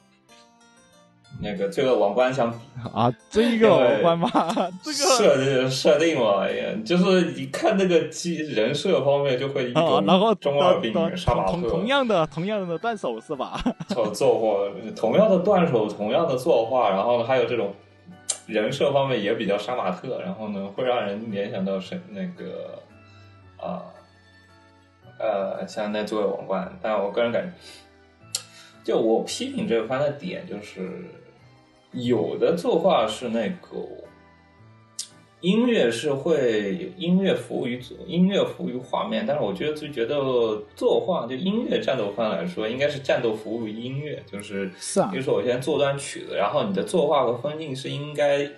那个《罪恶王冠》相比。啊，这个王冠吗？这个设定设定嘛，哎呀，就是你看那个机人设方面就会一啊，种然后中二病杀马特同同样的同样的断手是吧？做做画，同样的断手，同样的作画，然后还有这种人设方面也比较杀马特，然后呢会让人联想到是那个啊呃像那《罪恶王冠》，但我个人感觉，就我批评这个番的点就是，有的作画是那个音乐是会音乐服务于作音乐服务于画面，但是我觉得就觉得作画就音乐战斗番来说，应该是战斗服务于音乐，就是是啊比如说我先做段曲子，然后你的作画和分镜是应该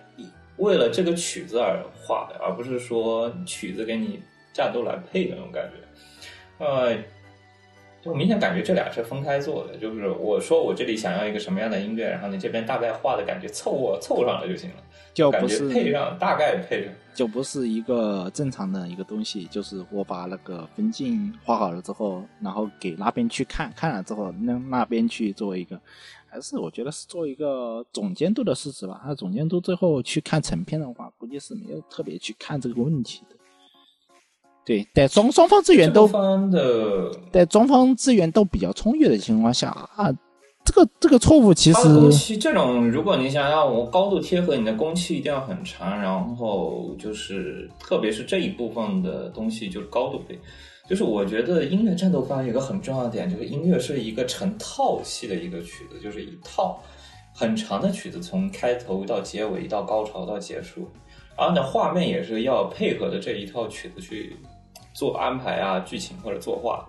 为了这个曲子而画的，而不是说曲子给你战斗来配的那种感觉。呃，就明显感觉这俩是分开做的，就是我说我这里想要一个什么样的音乐，然后你这边大概画的感觉凑合凑上了就行了，感觉就不是配上大概配上。就不是一个正常的一个东西，就是我把那个分镜画好了之后，然后给那边去看看了之后，那那边去做一个，还是我觉得是做一个总监督的事实吧。那总监督最后去看成片的话，估计是没有特别去看这个问题的。对，在双双方资源都这个番的在双方资源都比较充裕的情况下啊，这个这个错误其实期这种，如果你想要我高度贴合，你的工期一定要很长，然后就是特别是这一部分的东西就是高度配。就是我觉得音乐战斗番有一个很重要的点，就是音乐是一个成套系的一个曲子，就是一套很长的曲子，从开头到结尾到高潮到结束，然后呢画面也是要配合着这一套曲子去做安排啊、剧情或者作画。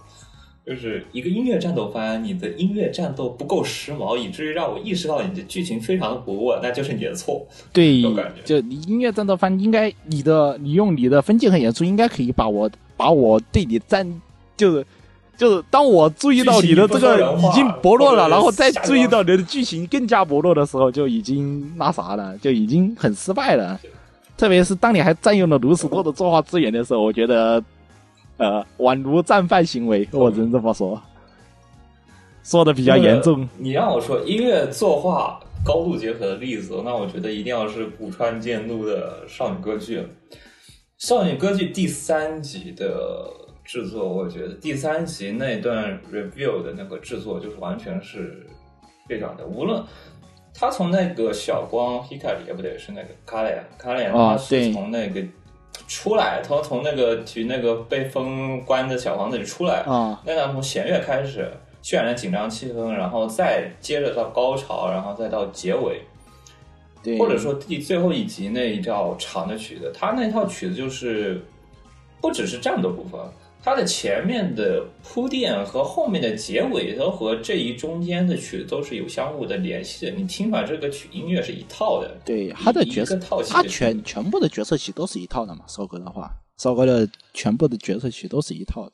就是一个音乐战斗番，你的音乐战斗不够时髦，以至于让我意识到你的剧情非常的不稳，那就是你的错。对就你音乐战斗番应该你的你用你的分镜和演出应该可以把我把我对你战就是就是当我注意到你的这个已经薄弱了，然后再注意到你的剧情更加薄弱的时候，就已经那啥了，就已经很失败了。特别是当你还占用了如此多的作画资源的时候，我觉得呃宛如战犯行为，我只能这么说，说的比较严重。你让我说音乐作画高度结合的例子，那我觉得一定要是古川健路的《少女歌剧》了。《少女歌剧》第三集的制作，我觉得第三集那段 review 的那个制作，就是完全是非常的，无论。他从那个小光 Hikari 也不对，是那个卡莱卡莱，哦他是对。从那个出来，他从那个去那个被封关的小房子里出来，啊，那段从弦乐开始渲染紧张气氛，然后再接着到高潮，然后再到结尾，对，或者说第最后一集那一套长的曲子，他那套曲子就是不只是战斗部分，它的前面的铺垫和后面的结尾都和这一中间的曲子都是有相互的联系的。你听吧这个曲音乐是一套的，对他的角色套，系他全全部的角色曲都是一套的嘛。少哥的话，少哥的全部的角色曲都是一套的。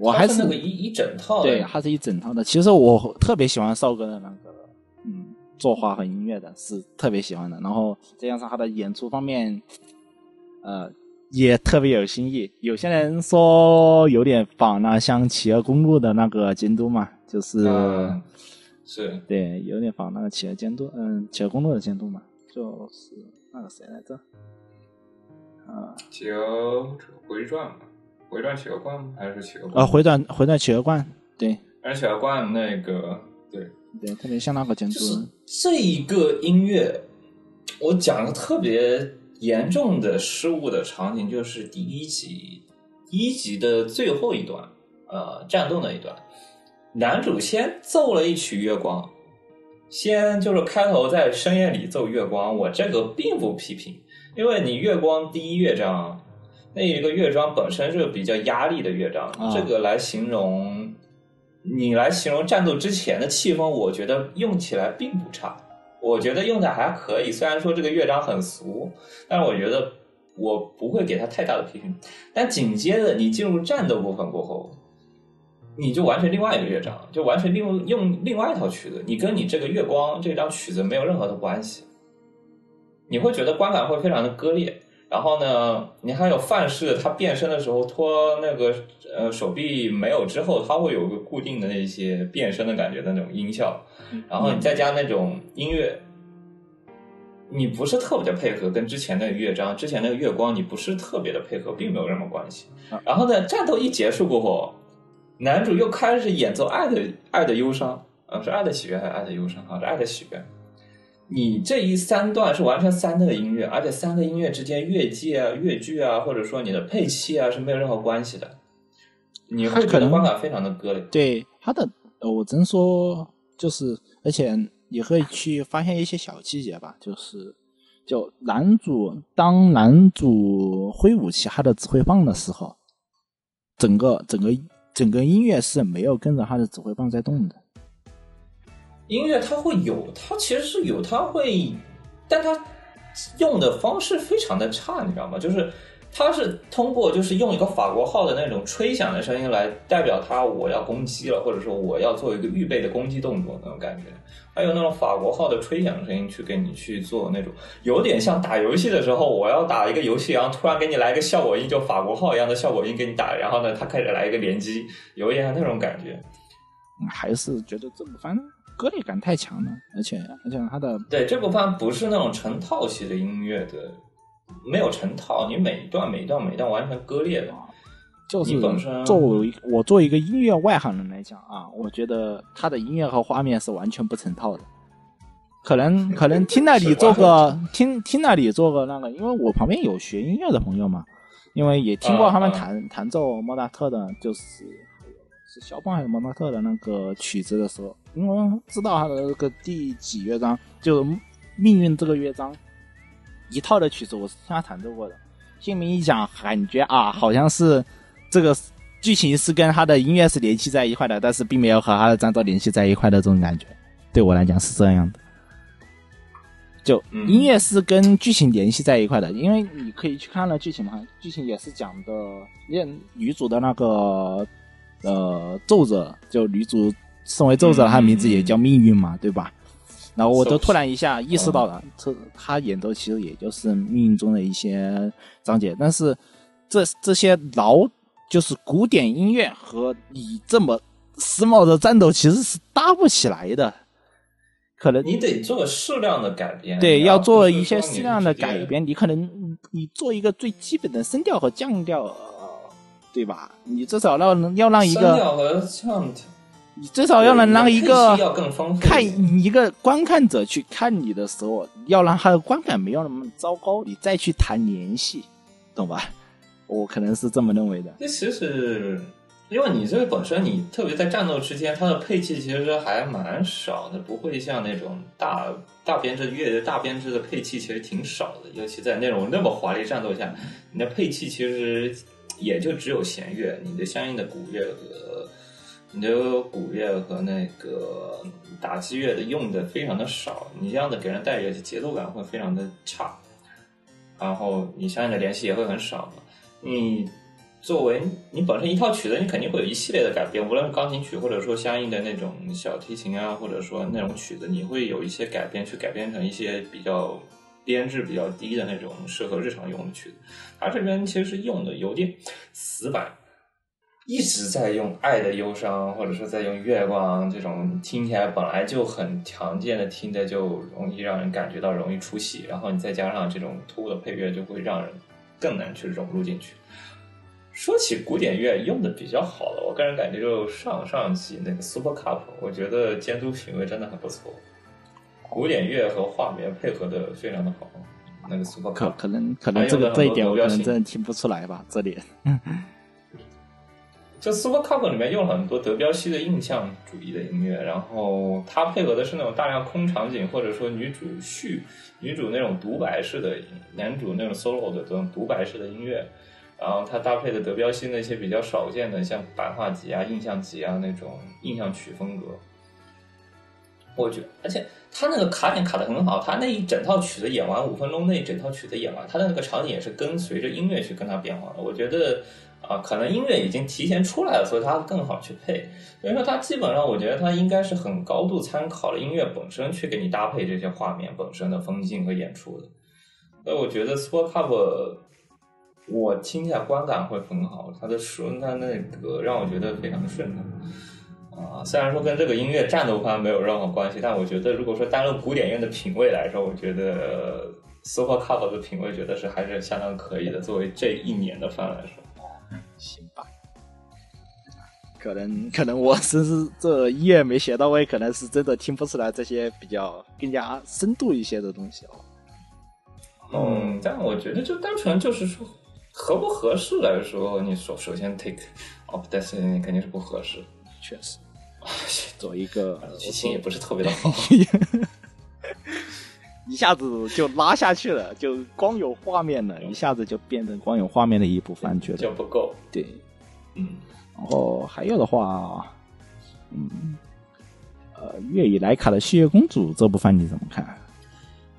我还它是那个一一整套的，对，它是一整套的。其实我特别喜欢少哥的那个，嗯，作画和音乐的，是特别喜欢的。然后再加上他的演出方面，呃，也特别有新意。有些人说有点仿那像《企鹅公路》的那个监督嘛，就是、嗯是对，有点仿那个企鹅监督，嗯，企鹅公路的监督嘛，就是那个谁来着？啊企鹅回转嘛，回转企鹅罐吗？还是企鹅啊，罐？回转回转企鹅罐，对而企鹅罐那个对，对，特别像那个监督就，是这一个音乐，我讲的特别严重的失误的场景，就是第一集第一集的最后一段，呃，战斗那一段，男主先奏了一曲月光，先就是开头在深夜里奏月光，我这个并不批评，因为你月光第一乐章那一个乐章本身是比较压力的乐章，啊。这个来形容你来形容战斗之前的气氛，我觉得用起来并不差，我觉得用的还可以。虽然说这个乐章很俗，但是我觉得我不会给他太大的批评。但紧接着你进入战斗部分过后，你就完全另外一个乐章，就完全另用另外一套曲子，你跟你这个月光这张曲子没有任何的关系，你会觉得观感会非常的割裂。然后呢，你还有范式，他变身的时候脱那个呃手臂没有之后，他会有个固定的那些变身的感觉的那种音效，然后你再加那种音乐，你不是特别的配合，跟之前那个乐章、之前那个月光，你不是特别的配合，并没有什么关系。然后呢，战斗一结束过后，男主又开始演奏《爱的爱的忧伤》，呃，是《爱的喜悦》还是《爱的忧伤》？好像是《爱的喜悦》。你这一三段是完全三个音乐，而且三个音乐之间乐界啊、乐句啊，或者说你的配器啊是没有任何关系的，你会觉得它可能观感非常的割裂。对他的，呃我只能说就是，而且也可以去发现一些小细节吧，就是，就男主当男主挥舞起他的指挥棒的时候，整个整个整个音乐是没有跟着他的指挥棒在动的。音乐它会有，它其实是有，它会，但它用的方式非常的差，你知道吗？就是它是通过就是用一个法国号的那种吹响的声音来代表它我要攻击了，或者说我要做一个预备的攻击动作那种感觉，还有那种法国号的吹响声音去给你去做那种，有点像打游戏的时候我要打一个游戏，然后突然给你来一个效果音，就法国号一样的效果音给你打，然后呢，它开始来一个连击，有一点像那种感觉。还是觉得这部番割裂感太强了，而且而且他的对，这部番不是那种成套系的音乐的，没有成套，你每一段每一段每一段完全割裂的。就是本身作为我作为一个音乐外行人来讲啊，我觉得他的音乐和画面是完全不成套的。可能可能 听那里做个听听那里做个那个，因为我旁边有学音乐的朋友嘛，因为也听过他们啊啊弹、弹奏莫扎特的，就是是肖邦还是莫扎特的那个曲子的时候，因为知道他的那个第几乐章，就命运这个乐章一套的曲子，我是听他弹奏过的。听名一讲，感觉啊，好像是这个剧情是跟他的音乐是联系在一块的，但是并没有和他的战斗联系在一块的这种感觉。对我来讲是这样的，就音乐是跟剧情联系在一块的，因为你可以去看了剧情嘛，剧情也是讲的，因为女主的那个呃奏者，就女主身为奏者，他的名字也叫命运嘛，对吧？然后我都突然一下意识到了，这他演奏其实也就是命运中的一些章节，但是这这些老就是古典音乐和你这么时髦的战斗其实是搭不起来的，可能你得做适量的改编，对，要做一些适量的改。编，你可能嗯你做一个最基本的声调和降调，呃对吧？你至少要要让一声个，调和唱至少要能让一个看一个观看者去看你的时候，要让他的观感没有那么糟糕，你再去谈联系，懂吧？我可能是这么认为的。这其实，因为你这个本身，你特别在战斗之间，它的配器其实还蛮少的，不会像那种大大编制乐大编制的配器其实挺少的，尤其在那种那么华丽战斗下，你的配器其实也就只有弦乐，你的相应的鼓乐和你的鼓乐和那个打击乐的用的非常的少，你这样的给人带来的节奏感会非常的差，然后你相应的联系也会很少。你作为你本身一套曲子，你肯定会有一系列的改变，无论是钢琴曲，或者说相应的那种小提琴啊，或者说那种曲子，你会有一些改编，去改编成一些比较编制比较低的那种适合日常用的曲子。它这边其实用的有点死板，一直在用《爱的忧伤》或者说在用《月光》这种听起来本来就很常见的，听着就容易让人感觉到容易出戏，然后你再加上这种突兀的配乐，就会让人更难去融入进去。说起古典乐用的比较好的，我个人感觉就上上季那个 Super Cup，我觉得监督品味真的很不错，古典乐和画面配合的非常的好。那个 Super Cup 可能可能这个这一点我可能真的听不出来吧，这点。就 Super Cup 里面用了很多德彪西的印象主义的音乐，然后它配合的是那种大量空场景，或者说女主叙女主那种独白式的，男主那种 solo 的这种独白式的音乐，然后它搭配的德彪西那些比较少见的像白话集啊、印象集啊那种印象曲风格。我觉而且他那个卡点卡的很好，他那一整套曲子演完五分钟，那一整套曲子演完，他的那个场景也是跟随着音乐去跟它变化的。我觉得啊、可能音乐已经提前出来了，所以它更好去配。所以说，它基本上我觉得它应该是很高度参考了音乐本身去给你搭配这些画面本身的风景和演出的。所以我觉得 Super Cup 我听起来观感会很好，它的顺，它那个让我觉得非常的顺畅。啊，虽然说跟这个音乐战斗番没有任何关系，但我觉得如果说单论古典乐的品味来说，我觉得 Super Cup 的品味觉得是还是相当可以的。作为这一年的番来说，行吧。可能可能我真是这音乐没学到位，可能是真的听不出来这些比较更加深度一些的东西哦。嗯，但我觉得就单纯就是说合不合适来说，你首首先 take of Destiny 肯定是不合适，确实，做一个 剧情也不是特别的好。一下子就拉下去了，就光有画面了，一下子就变成光有画面的一部番，觉得就不够。对。嗯，然后还有的话，嗯，呃，月与莱卡的《血月公主》这部番你怎么看？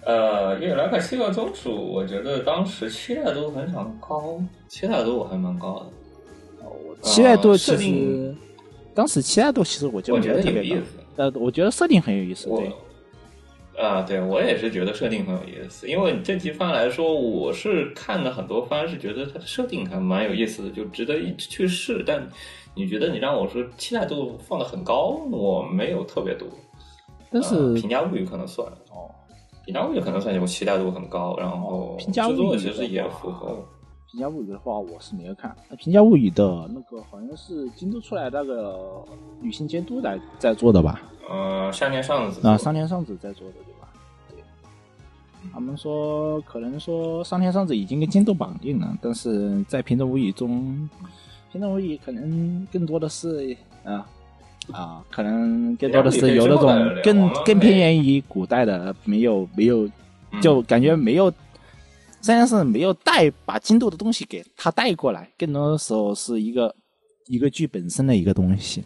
呃，因为莱卡七个宗主，我觉得当时期待度非常高，期待度还蛮高的。期待度其实，当时期待度其实我就我觉得挺有意思。呃，我觉得设定很有意思，对，啊，对我也是觉得设定很有意思，因为这集番来说，我是看了很多番，是觉得它的设定还蛮有意思的，就值得一去试。但你觉得你让我说期待度放的很高，我没有特别多。但是呃评价物语可能算哦，评价物语可能算我期待度很高，然后评价物语制作其实也符合。评价物语的话，我是没有看。那评价物语的那个好像是京都出来那个女性监督来在做的吧？呃，山田尚子啊，桑田尚子在做的？对。他们说可能说上天上子已经跟金豆绑定了，但是在平等无语中，平等无语可能更多的是啊啊，可能更多的是有那种更更偏远于古代的，没有没有嗯就感觉没有，三田是没有带把金豆的东西给他带过来，更多的时候是一个一个剧本身的一个东西。